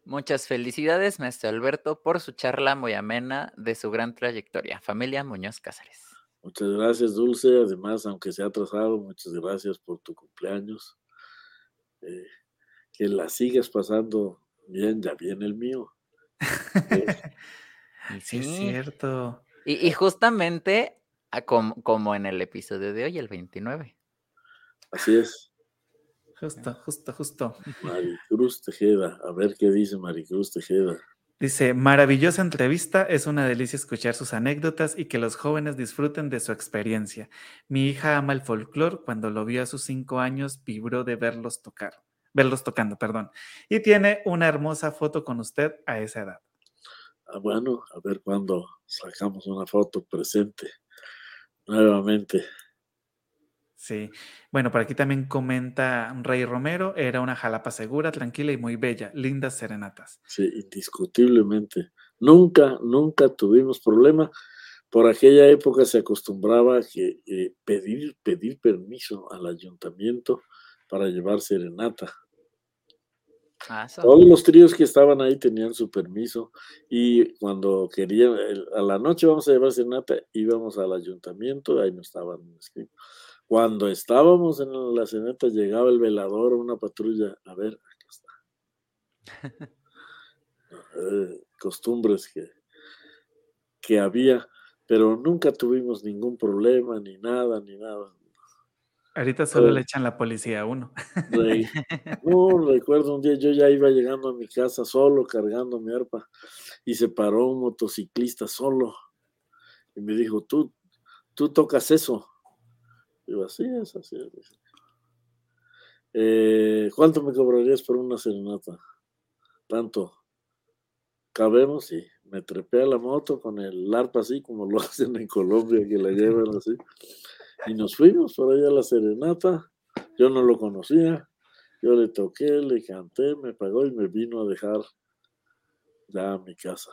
Muchas felicidades, maestro Alberto, por su charla muy amena de su gran trayectoria. Familia Muñoz Cáceres. Muchas gracias, Dulce. Además, aunque se ha atrasado, muchas gracias por tu cumpleaños. Eh, que la sigas pasando bien, ya viene el mío. Eh, Sí, es cierto. Y, y justamente a com- como en el episodio de hoy, el 29. así es. Justo, justo, justo. Maricruz Tejeda. A ver qué dice Maricruz Tejeda. Dice, maravillosa entrevista, es una delicia escuchar sus anécdotas y que los jóvenes disfruten de su experiencia. Mi hija ama el folclore, cuando lo vio a sus cinco años vibró de verlos tocar, verlos tocando, perdón. Y tiene una hermosa foto con usted a esa edad. Ah, bueno, a ver cuándo sacamos una foto presente nuevamente. Sí. Bueno, por aquí también comenta Rey Romero, era una jalapa segura, tranquila y muy bella, lindas serenatas. Sí, indiscutiblemente. Nunca, nunca tuvimos problema. Por aquella época se acostumbraba que eh, pedir, pedir permiso al ayuntamiento para llevar serenata. Ah. Todos los tríos que estaban ahí tenían su permiso y cuando querían, a la noche vamos a llevar serenata, íbamos al ayuntamiento, ahí no estaban escritos. Cuando estábamos en la serenata llegaba el velador, una patrulla, a ver, acá está. Eh, costumbres que, que había, pero nunca tuvimos ningún problema, ni nada, ni nada. Ahorita solo Eh. le echan la policía a uno. No, recuerdo un día yo ya iba llegando a mi casa solo cargando mi arpa y se paró un motociclista solo y me dijo, tú, tú tocas eso. Digo, así es, así es. "Eh, ¿Cuánto me cobrarías por una serenata? Tanto. Cabemos y me trepé a la moto con el arpa así como lo hacen en Colombia, que la llevan así. Y nos fuimos por allá a la serenata. Yo no lo conocía. Yo le toqué, le canté, me pagó y me vino a dejar ya a mi casa.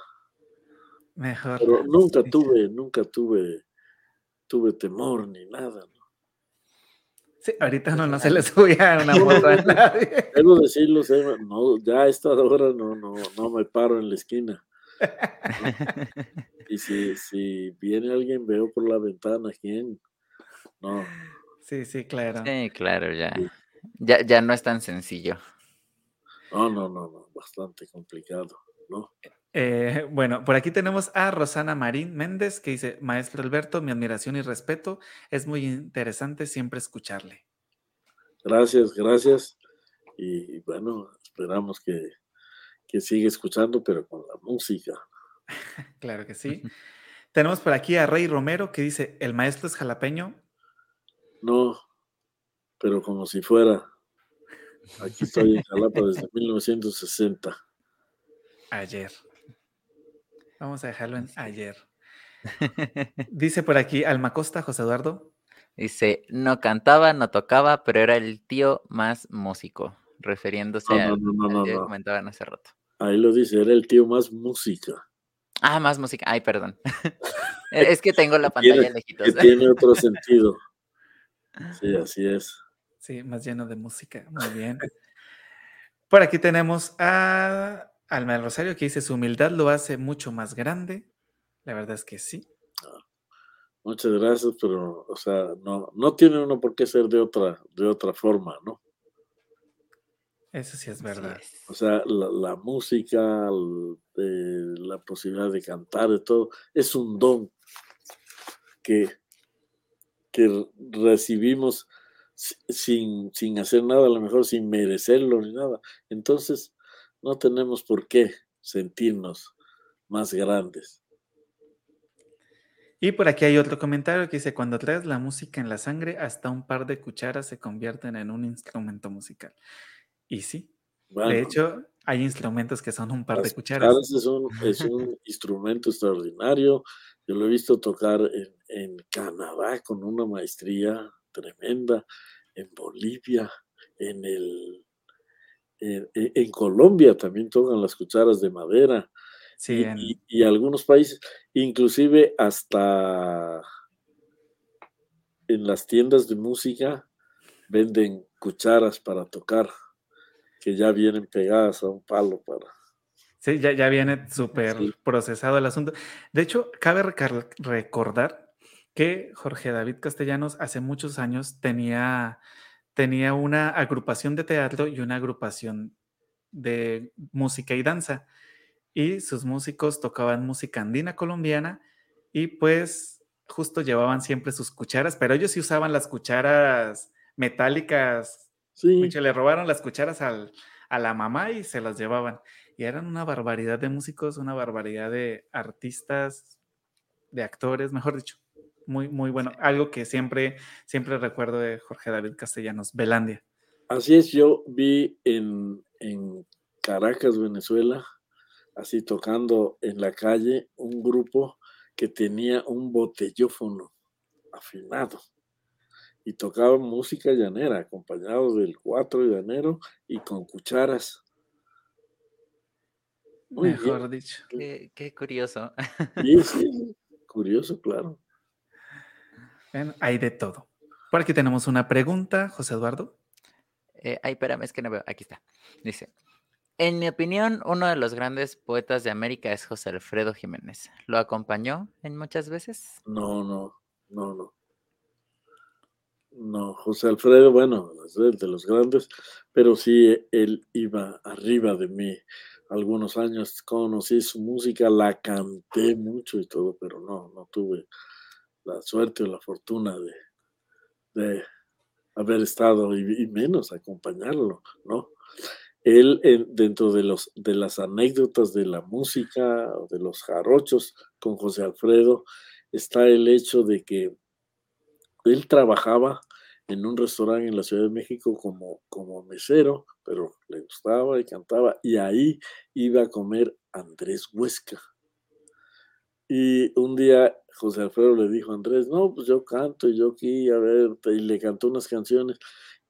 Mejor. Pero nunca tuve, nunca tuve, tuve temor ni nada. ¿no? Sí, ahorita no, no se le subía una moto a nadie. Debo decirlo, no, ya a esta hora no, no, no me paro en la esquina. Y si, si viene alguien, veo por la ventana quién. No, Sí, sí, claro. Sí, claro, ya. Ya, ya no es tan sencillo. no, no, no, no, bastante complicado, ¿no? Eh, bueno, por aquí tenemos a Rosana Marín Méndez que dice, Maestro Alberto, mi admiración y respeto, es muy interesante siempre escucharle. Gracias, gracias. Y, y bueno, esperamos que, que siga escuchando, pero con la música. Claro que sí. tenemos por aquí a Rey Romero que dice, el maestro es jalapeño. No, pero como si fuera. Aquí estoy en Jalapa desde 1960. Ayer. Vamos a dejarlo en ayer. Dice por aquí Alma Costa, José Eduardo. Dice, no cantaba, no tocaba, pero era el tío más músico, refiriéndose No, no, no, al tío que no. comentaban hace rato. Ahí lo dice, era el tío más música. Ah, más música. Ay, perdón. es que tengo la pantalla Tiene- lejitos. Que tiene otro sentido. Sí, así es. Sí, más lleno de música. Muy bien. Por aquí tenemos a Alma del Rosario que dice, su humildad lo hace mucho más grande. La verdad es que sí. Muchas gracias, pero, o sea, no, no tiene uno por qué ser de otra, de otra forma, ¿no? Eso sí es verdad. O sea, la, la música, el- eh, la posibilidad de cantar, de todo, es un don que, que recibimos si- sin, sin hacer nada, a lo mejor sin merecerlo ni nada. Entonces, no tenemos por qué sentirnos más grandes. Y por aquí hay otro comentario que dice, cuando traes la música en la sangre, hasta un par de cucharas se convierten en un instrumento musical. Y sí, Bueno, de hecho, hay instrumentos que son un par de cucharas. cucharas es un, es un instrumento extraordinario. Yo lo he visto tocar en, en Canadá con una maestría tremenda, en Bolivia, en el en, en- en Colombia también tocan las cucharas de madera Sí, y, en- y- y algunos países, inclusive hasta en las tiendas de música venden cucharas para tocar que ya vienen pegadas a un palo para Sí, ya, ya viene súper Sí. procesado el asunto. De hecho, cabe recordar que Jorge David Castellanos hace muchos años tenía, tenía una agrupación de teatro y una agrupación de música y danza. Y sus músicos tocaban música andina colombiana y pues justo llevaban siempre sus cucharas, pero ellos sí usaban las cucharas metálicas Sí, Micho, le robaron las cucharas al- a la mamá y se las llevaban. Y eran una barbaridad de músicos, una barbaridad de artistas, de actores, mejor dicho. Muy, muy bueno. Algo que siempre, siempre recuerdo de Jorge David Castellanos, Belandia. así es. Yo vi en, en Caracas, Venezuela, así tocando en la calle, un grupo que tenía un botellófono afinado y tocaba música llanera, acompañado del cuatro llanero y con cucharas. Muy bien. mejor dicho. Qué, qué curioso. Sí, sí, curioso, claro. Ven, hay de todo. Por aquí tenemos una pregunta, José Eduardo. Eh, ay, espérame, es que no veo. Aquí está. Dice, En mi opinión, uno de los grandes poetas de América es José Alfredo Jiménez. ¿Lo acompañó en muchas veces? No, no, no, no. No, José Alfredo, bueno, es de los grandes, pero sí él iba arriba de mí. Algunos años conocí su música, la canté mucho y todo, pero no, no tuve la suerte o la fortuna de, de haber estado y, menos acompañarlo, ¿no? Él, dentro de, los, de las anécdotas de la música, de los jarochos con José Alfredo, está el hecho de que él trabajaba en un restaurante en la Ciudad de México como, como mesero, pero le gustaba y cantaba, y ahí iba a comer Andrés Huesca. Y un día José Alfredo le dijo a Andrés, no, pues yo canto y yo aquí, a ver, y le cantó unas canciones.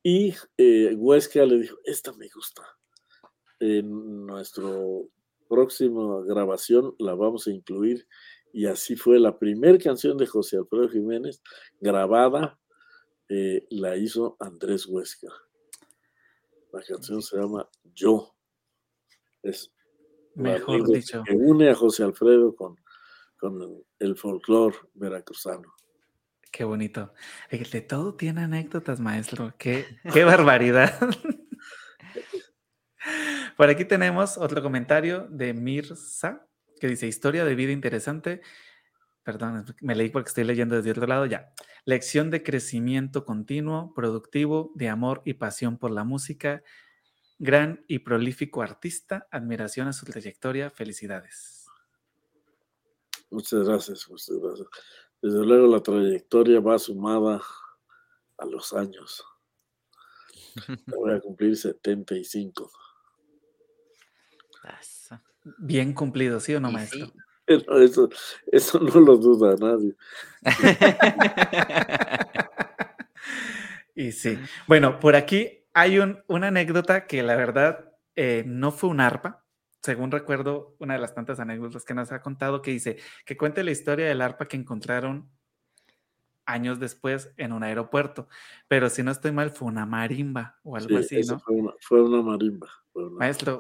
Y eh, Huesca le dijo, esta me gusta. En nuestra próxima grabación la vamos a incluir. Y así fue la primera canción de José Alfredo Jiménez grabada, eh, la hizo Andrés Huesca. La canción se llama Yo. Es Mejor dicho. Que une a José Alfredo con, con el folclore veracruzano. Qué bonito. De todo tiene anécdotas, maestro. Qué, qué barbaridad. Por aquí tenemos otro comentario de Mirza, que dice, historia de vida interesante. Perdón, me leí porque estoy leyendo desde otro lado ya. Lección de crecimiento continuo, productivo, de amor y pasión por la música. Gran y prolífico artista. Admiración a su trayectoria. Felicidades. Muchas gracias, muchas gracias. Desde luego la trayectoria va sumada a los años. Voy a cumplir 75. Bien cumplido, ¿sí o no, maestro? Eso, eso no lo duda nadie. y sí. Bueno, por aquí hay un, una anécdota que la verdad eh, no fue un arpa, según recuerdo, una de las tantas anécdotas que nos ha contado, que dice que cuente la historia del arpa que encontraron años después en un aeropuerto. Pero si no estoy mal, fue una marimba o algo así, ¿no? Fue una, marimba. Maestro,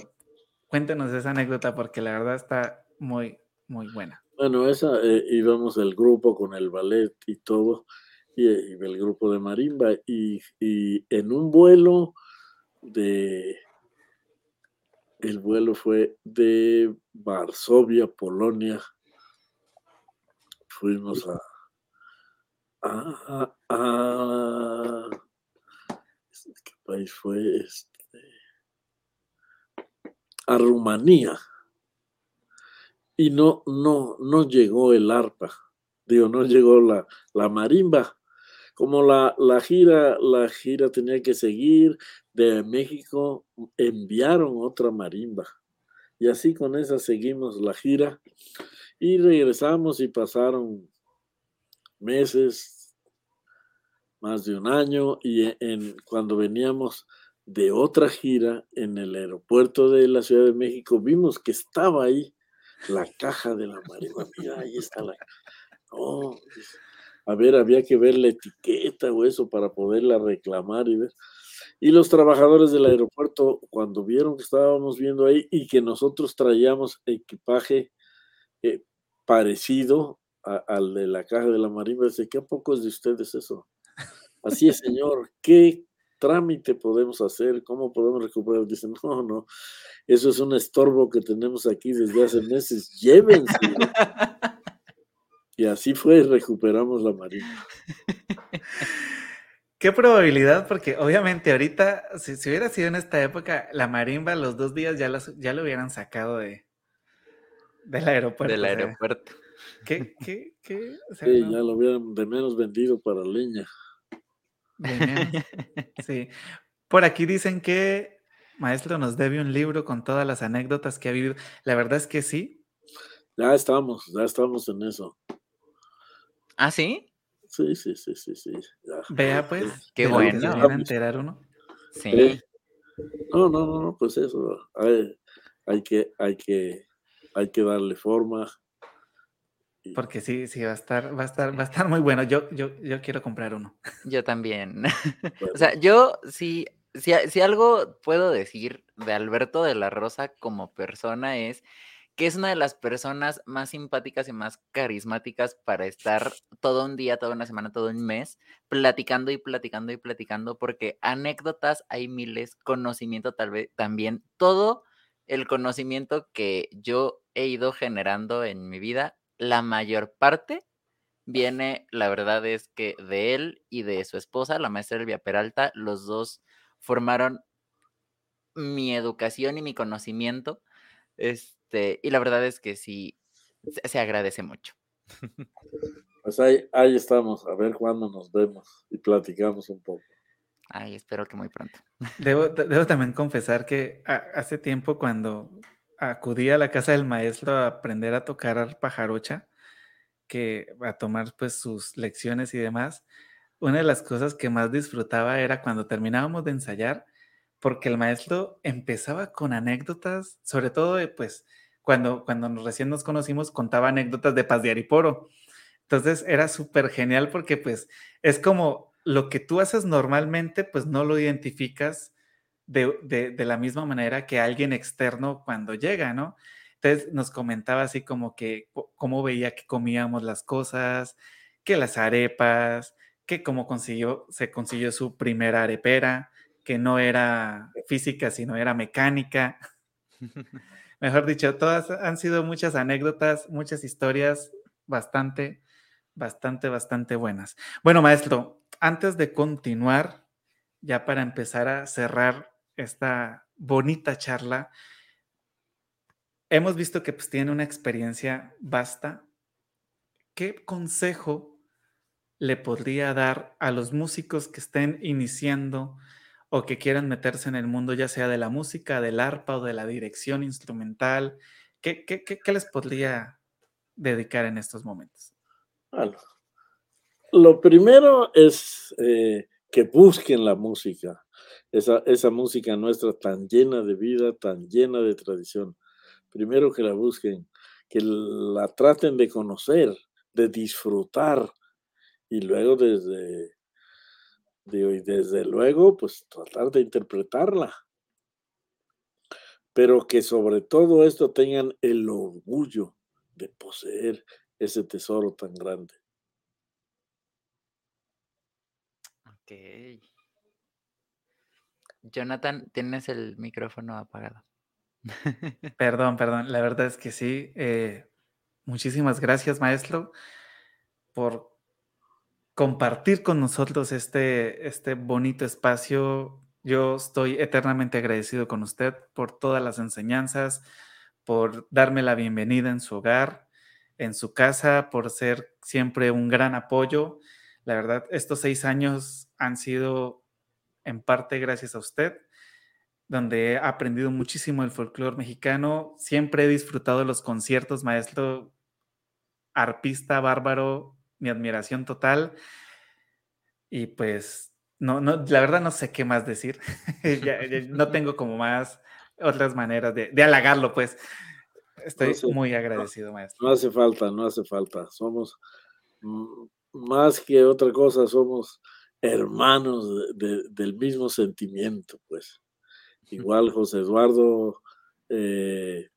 cuéntenos esa anécdota porque la verdad está muy, muy buena. Bueno, esa eh, íbamos el grupo con el ballet y todo, y, el grupo de marimba, y en un vuelo de el vuelo fue de Varsovia, Polonia. Fuimos a, a, a, ¿qué país fue este? A Rumanía. Y no, no, no llegó el arpa, digo, no llegó la, la marimba. Como la, la gira, la gira tenía que seguir, de México enviaron otra marimba. Y así con esa seguimos la gira y regresamos y pasaron meses, más de un año, y e, en, cuando veníamos de otra gira en el aeropuerto de la Ciudad de México, vimos que estaba ahí la caja de la marimba. Mira, ahí está la... Oh, a ver, había que ver la etiqueta o eso para poderla reclamar y ver. Y los trabajadores del aeropuerto, cuando vieron que estábamos viendo ahí y que nosotros traíamos equipaje eh, parecido al de la caja de la marimba, dice, ¿qué poco es de ustedes eso? Así es, señor, ¿qué trámite podemos hacer? ¿Cómo podemos recuperar? Dicen, no, no, eso es un estorbo que tenemos aquí desde hace meses, llévense. y así fue, recuperamos la marimba. ¿Qué probabilidad? Porque obviamente ahorita, si, hubiera sido en esta época, la marimba los dos días ya, ya lo hubieran sacado de, del aeropuerto. Del aeropuerto. ¿Qué? ¿Qué? ¿Qué? sí, ya lo hubieran de menos vendido para leña. Sí. Por aquí dicen que Maestro nos debe un libro con todas las anécdotas que ha vivido. La verdad es que sí. Ya estamos, ya estamos en eso. ¿Ah, sí? Sí, sí, sí, sí, sí. Vea pues. Qué bueno. ¿Se enterar uno? Sí. no, no, no, no, pues eso. Hay, hay, que, hay que, hay que darle forma. Porque sí, sí, va a estar, va a estar, va a estar muy bueno. Yo, yo, yo quiero comprar uno. Yo también. o sea, yo sí si, si algo puedo decir de Alberto de la Rosa como persona es que es una de las personas más simpáticas y más carismáticas para estar todo un día, toda una semana, todo un mes, platicando y platicando y platicando, porque anécdotas hay miles, conocimiento tal vez también, todo el conocimiento que yo he ido generando en mi vida, la mayor parte viene, la verdad es que de él y de su esposa, la maestra Elvia Peralta, los dos formaron mi educación y mi conocimiento. Este, y la verdad es que sí, se, agradece mucho. Pues ahí, ahí estamos, a ver cuándo nos vemos y platicamos un poco. Ay, espero que muy pronto. Debo, debo también confesar que hace tiempo cuando acudí a la casa del maestro a aprender a tocar pajarocha, que a tomar pues sus lecciones y demás, una de las cosas que más disfrutaba era cuando terminábamos de ensayar, porque el maestro empezaba con anécdotas, sobre todo pues cuando, cuando recién nos conocimos contaba anécdotas de Paz de Ariporo. Entonces era súper genial porque pues es como lo que tú haces normalmente, pues no lo identificas de, de, de la misma manera que alguien externo cuando llega, ¿no? Entonces nos comentaba así como que cómo veía que comíamos las cosas, que las arepas, que cómo consiguió, se consiguió su primera arepera, que no era física, sino era mecánica. Mejor dicho, todas han sido muchas anécdotas, muchas historias bastante, bastante, bastante buenas. Bueno, maestro, antes de continuar, ya para empezar a cerrar esta bonita charla, hemos visto que pues, tiene una experiencia vasta. ¿Qué consejo le podría dar a los músicos que estén iniciando o que quieran meterse en el mundo, ya sea de la música, del arpa o de la dirección instrumental? ¿Qué, qué, les podría dedicar en estos momentos? Bueno, lo primero es eh, que busquen la música, esa, esa música nuestra tan llena de vida, tan llena de tradición primero que la busquen, que la traten de conocer, de disfrutar y luego desde, desde luego, pues tratar de interpretarla. Pero que sobre todo esto tengan el orgullo de poseer ese tesoro tan grande. Ok. Jonathan, tienes el micrófono apagado. Perdón, perdón, la verdad es que sí. Eh, muchísimas gracias, maestro, por compartir con nosotros este, este bonito espacio. Yo estoy eternamente agradecido con usted por todas las enseñanzas, por darme la bienvenida en su hogar, en su casa, por ser siempre un gran apoyo. La verdad, estos seis años han sido en parte gracias a usted donde he aprendido muchísimo el folclore mexicano. Siempre he disfrutado de los conciertos, maestro, arpista, bárbaro, mi admiración total. Y pues, no, no, la verdad no sé qué más decir. no tengo como más otras maneras de, de halagarlo, pues. Estoy muy agradecido, maestro. No hace falta, no hace falta. Somos más que otra cosa, somos hermanos del mismo sentimiento, pues. Igual José Eduardo, eh,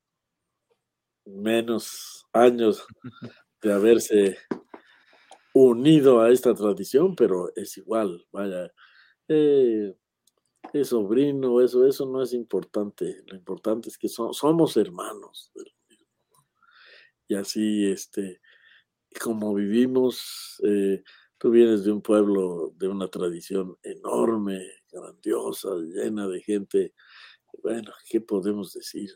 menos años de haberse unido a esta tradición, pero es igual, vaya, eh, es sobrino, eso, eso no es importante, lo importante es que somos hermanos. Y así, este, como vivimos, eh, tú vienes de un pueblo de una tradición enorme, grandiosa, llena de gente. Bueno, ¿qué podemos decir?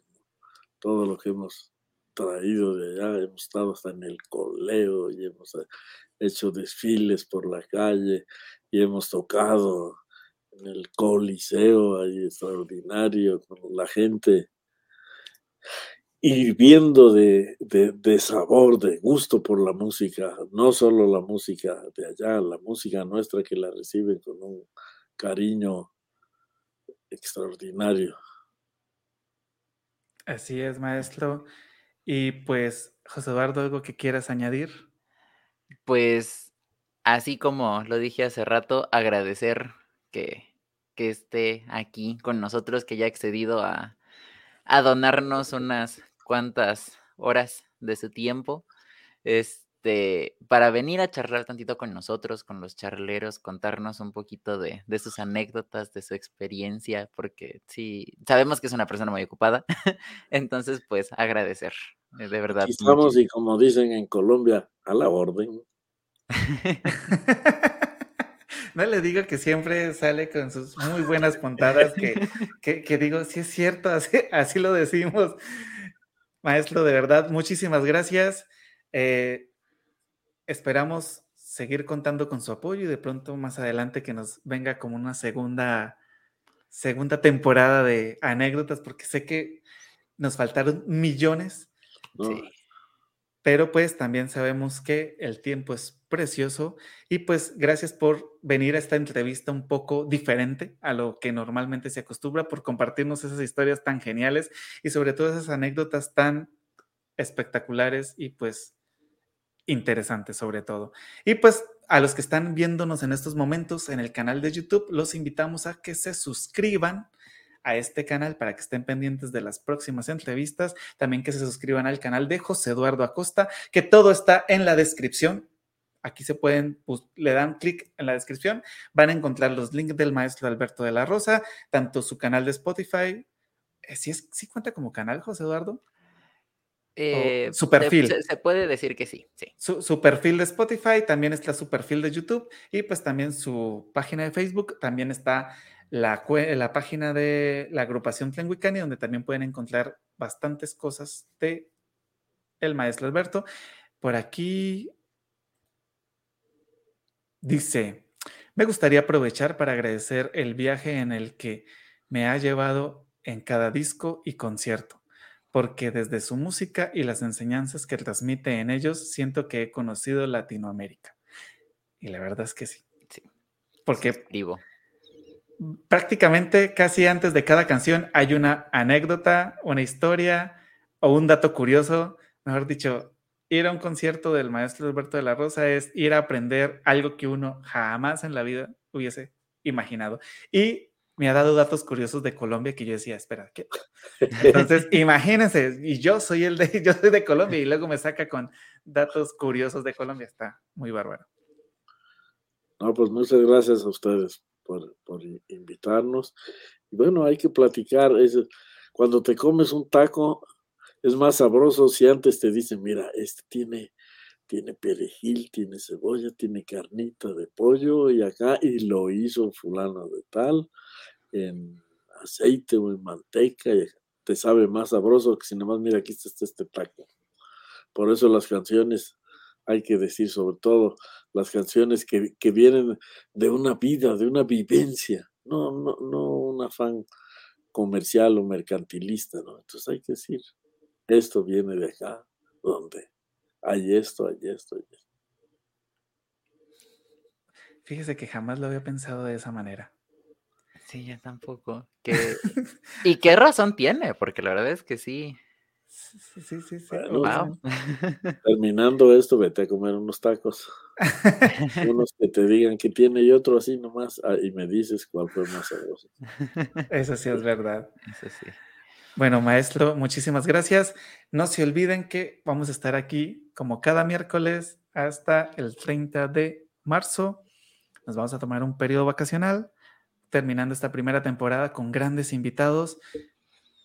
Todo lo que hemos traído de allá, hemos estado hasta en el coleo y hemos eh, hecho desfiles por la calle y hemos tocado en el coliseo ahí extraordinario con la gente hirviendo de, de, de, sabor, de gusto por la música, no solo la música de allá, la música nuestra que la reciben con un cariño extraordinario. Así es, maestro. Y pues, José Eduardo, ¿algo que quieras añadir? Pues, así como lo dije hace rato, agradecer que, que esté aquí con nosotros, que ya ha excedido a, a donarnos unas cuantas horas de su tiempo. Este, para venir a charlar tantito con nosotros, con los charleros, contarnos un poquito de, de sus anécdotas, de su experiencia, porque sí, sabemos que es una persona muy ocupada. Entonces, pues agradecer, de verdad. Aquí estamos y como dicen en Colombia, a la orden. no le digo que siempre sale con sus muy buenas puntadas, que, que, digo, sí es cierto, así, así, lo decimos. Maestro, de verdad, muchísimas gracias. Eh, esperamos seguir contando con su apoyo y de pronto más adelante que nos venga como una segunda, segunda temporada de anécdotas, porque sé que nos faltaron millones. Sí pero pues también sabemos que el tiempo es precioso y pues gracias por venir a esta entrevista un poco diferente a lo que normalmente se acostumbra, por compartirnos esas historias tan geniales y sobre todo esas anécdotas tan espectaculares y pues interesantes sobre todo. Y pues a los que están viéndonos en estos momentos en el canal de YouTube, los invitamos a que se suscriban a este canal para que estén pendientes de las próximas entrevistas. También que se suscriban al canal de José Eduardo Acosta, que todo está en la descripción. Aquí se pueden, pues, le dan clic en la descripción, van a encontrar los links del maestro Alberto de la Rosa, tanto su canal de Spotify. Eh, ¿Sí, es, ¿sí cuenta como canal, José Eduardo? Eh, su perfil. Se, puede decir que sí, sí. Su, su, perfil de Spotify, también está su perfil de YouTube y pues también su página de Facebook, también está la, la página de la agrupación Tlenguicani, donde también pueden encontrar bastantes cosas de el maestro Alberto. Por aquí dice, me gustaría aprovechar para agradecer el viaje en el que me ha llevado en cada disco y concierto, porque desde su música y las enseñanzas que transmite en ellos, siento que he conocido Latinoamérica. Y la verdad es que sí. sí. Porque vivo prácticamente casi antes de cada canción hay una anécdota, una historia o un dato curioso. Mejor dicho, ir a un concierto del maestro Alberto de la Rosa es ir a aprender algo que uno jamás en la vida hubiese imaginado. Y me ha dado datos curiosos de Colombia que yo decía, espera, ¿qué? Entonces, imagínense, y yo soy el de, yo soy de Colombia y luego me saca con datos curiosos de Colombia, está muy bárbaro. No, pues muchas gracias a ustedes por, invitarnos. Y bueno, hay que platicar. Es, cuando te comes un taco, es más sabroso si antes te dicen, mira, este tiene, tiene perejil, tiene cebolla, tiene carnita de pollo y acá, y lo hizo fulano de tal, en aceite o en manteca, y te sabe más sabroso que si nada más, mira, aquí está este taco. Por eso las canciones hay que decir sobre todo las canciones que, vienen de una vida, de una vivencia, no, no, no un afán comercial o mercantilista, ¿no? Entonces hay que decir, esto viene de acá, donde hay esto, hay esto, hay esto. Fíjese que jamás lo había pensado de esa manera. Sí, yo tampoco. ¿Y qué razón tiene? Porque la verdad es que sí. Sí, sí, sí. wow. Terminando esto, vete a comer unos tacos. Unos que te digan que tiene y otro así nomás, ah, y me dices cuál fue más sabroso. Eso sí es verdad. Eso sí. Bueno, maestro, muchísimas gracias. No se olviden que vamos a estar aquí como cada miércoles hasta el 30 de marzo. Nos vamos a tomar un periodo vacacional, terminando esta primera temporada con grandes invitados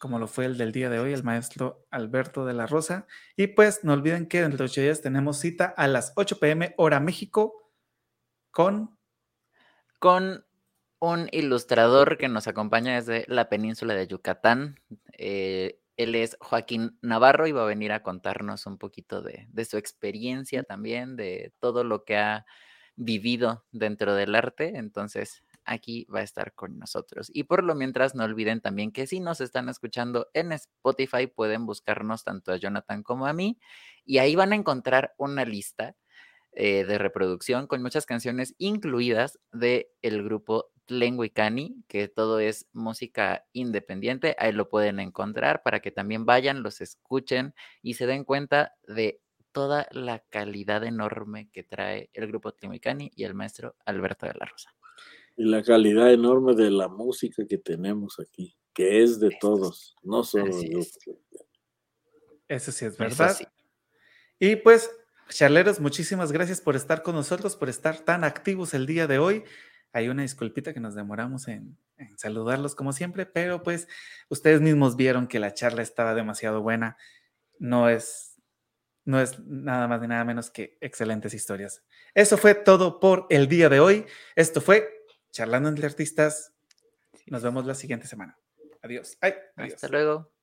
como lo fue el del día de hoy, el maestro Alberto de la Rosa. Y pues no olviden que dentro de ocho días tenemos cita a las 8 pm hora México con... Con un ilustrador que nos acompaña desde la península de Yucatán. Eh, él es Joaquín Navarro y va a venir a contarnos un poquito de, de su experiencia también, de todo lo que ha vivido dentro del arte. Entonces, aquí va a estar con nosotros. Y por lo mientras, no olviden también que si nos están escuchando en Spotify, pueden buscarnos tanto a Jonathan como a mí y ahí van a encontrar una lista eh, de reproducción con muchas canciones incluidas del el grupo Tlenguicani, que todo es música independiente. Ahí lo pueden encontrar para que también vayan, los escuchen y se den cuenta de toda la calidad enorme que trae el grupo Tlenguicani y el maestro Alberto de la Rosa. Y la calidad enorme de la música que tenemos aquí, que es de todos, no solo de Eso sí es verdad. Y pues, charleros, muchísimas gracias por estar con nosotros, por estar tan activos el día de hoy. Hay una disculpita que nos demoramos en, en, saludarlos como siempre, pero pues ustedes mismos vieron que la charla estaba demasiado buena. No es, no es nada más ni nada menos que excelentes historias. Eso fue todo por el día de hoy. Esto fue Charlando entre Artistas. Nos vemos la siguiente semana. Adiós. Hasta luego.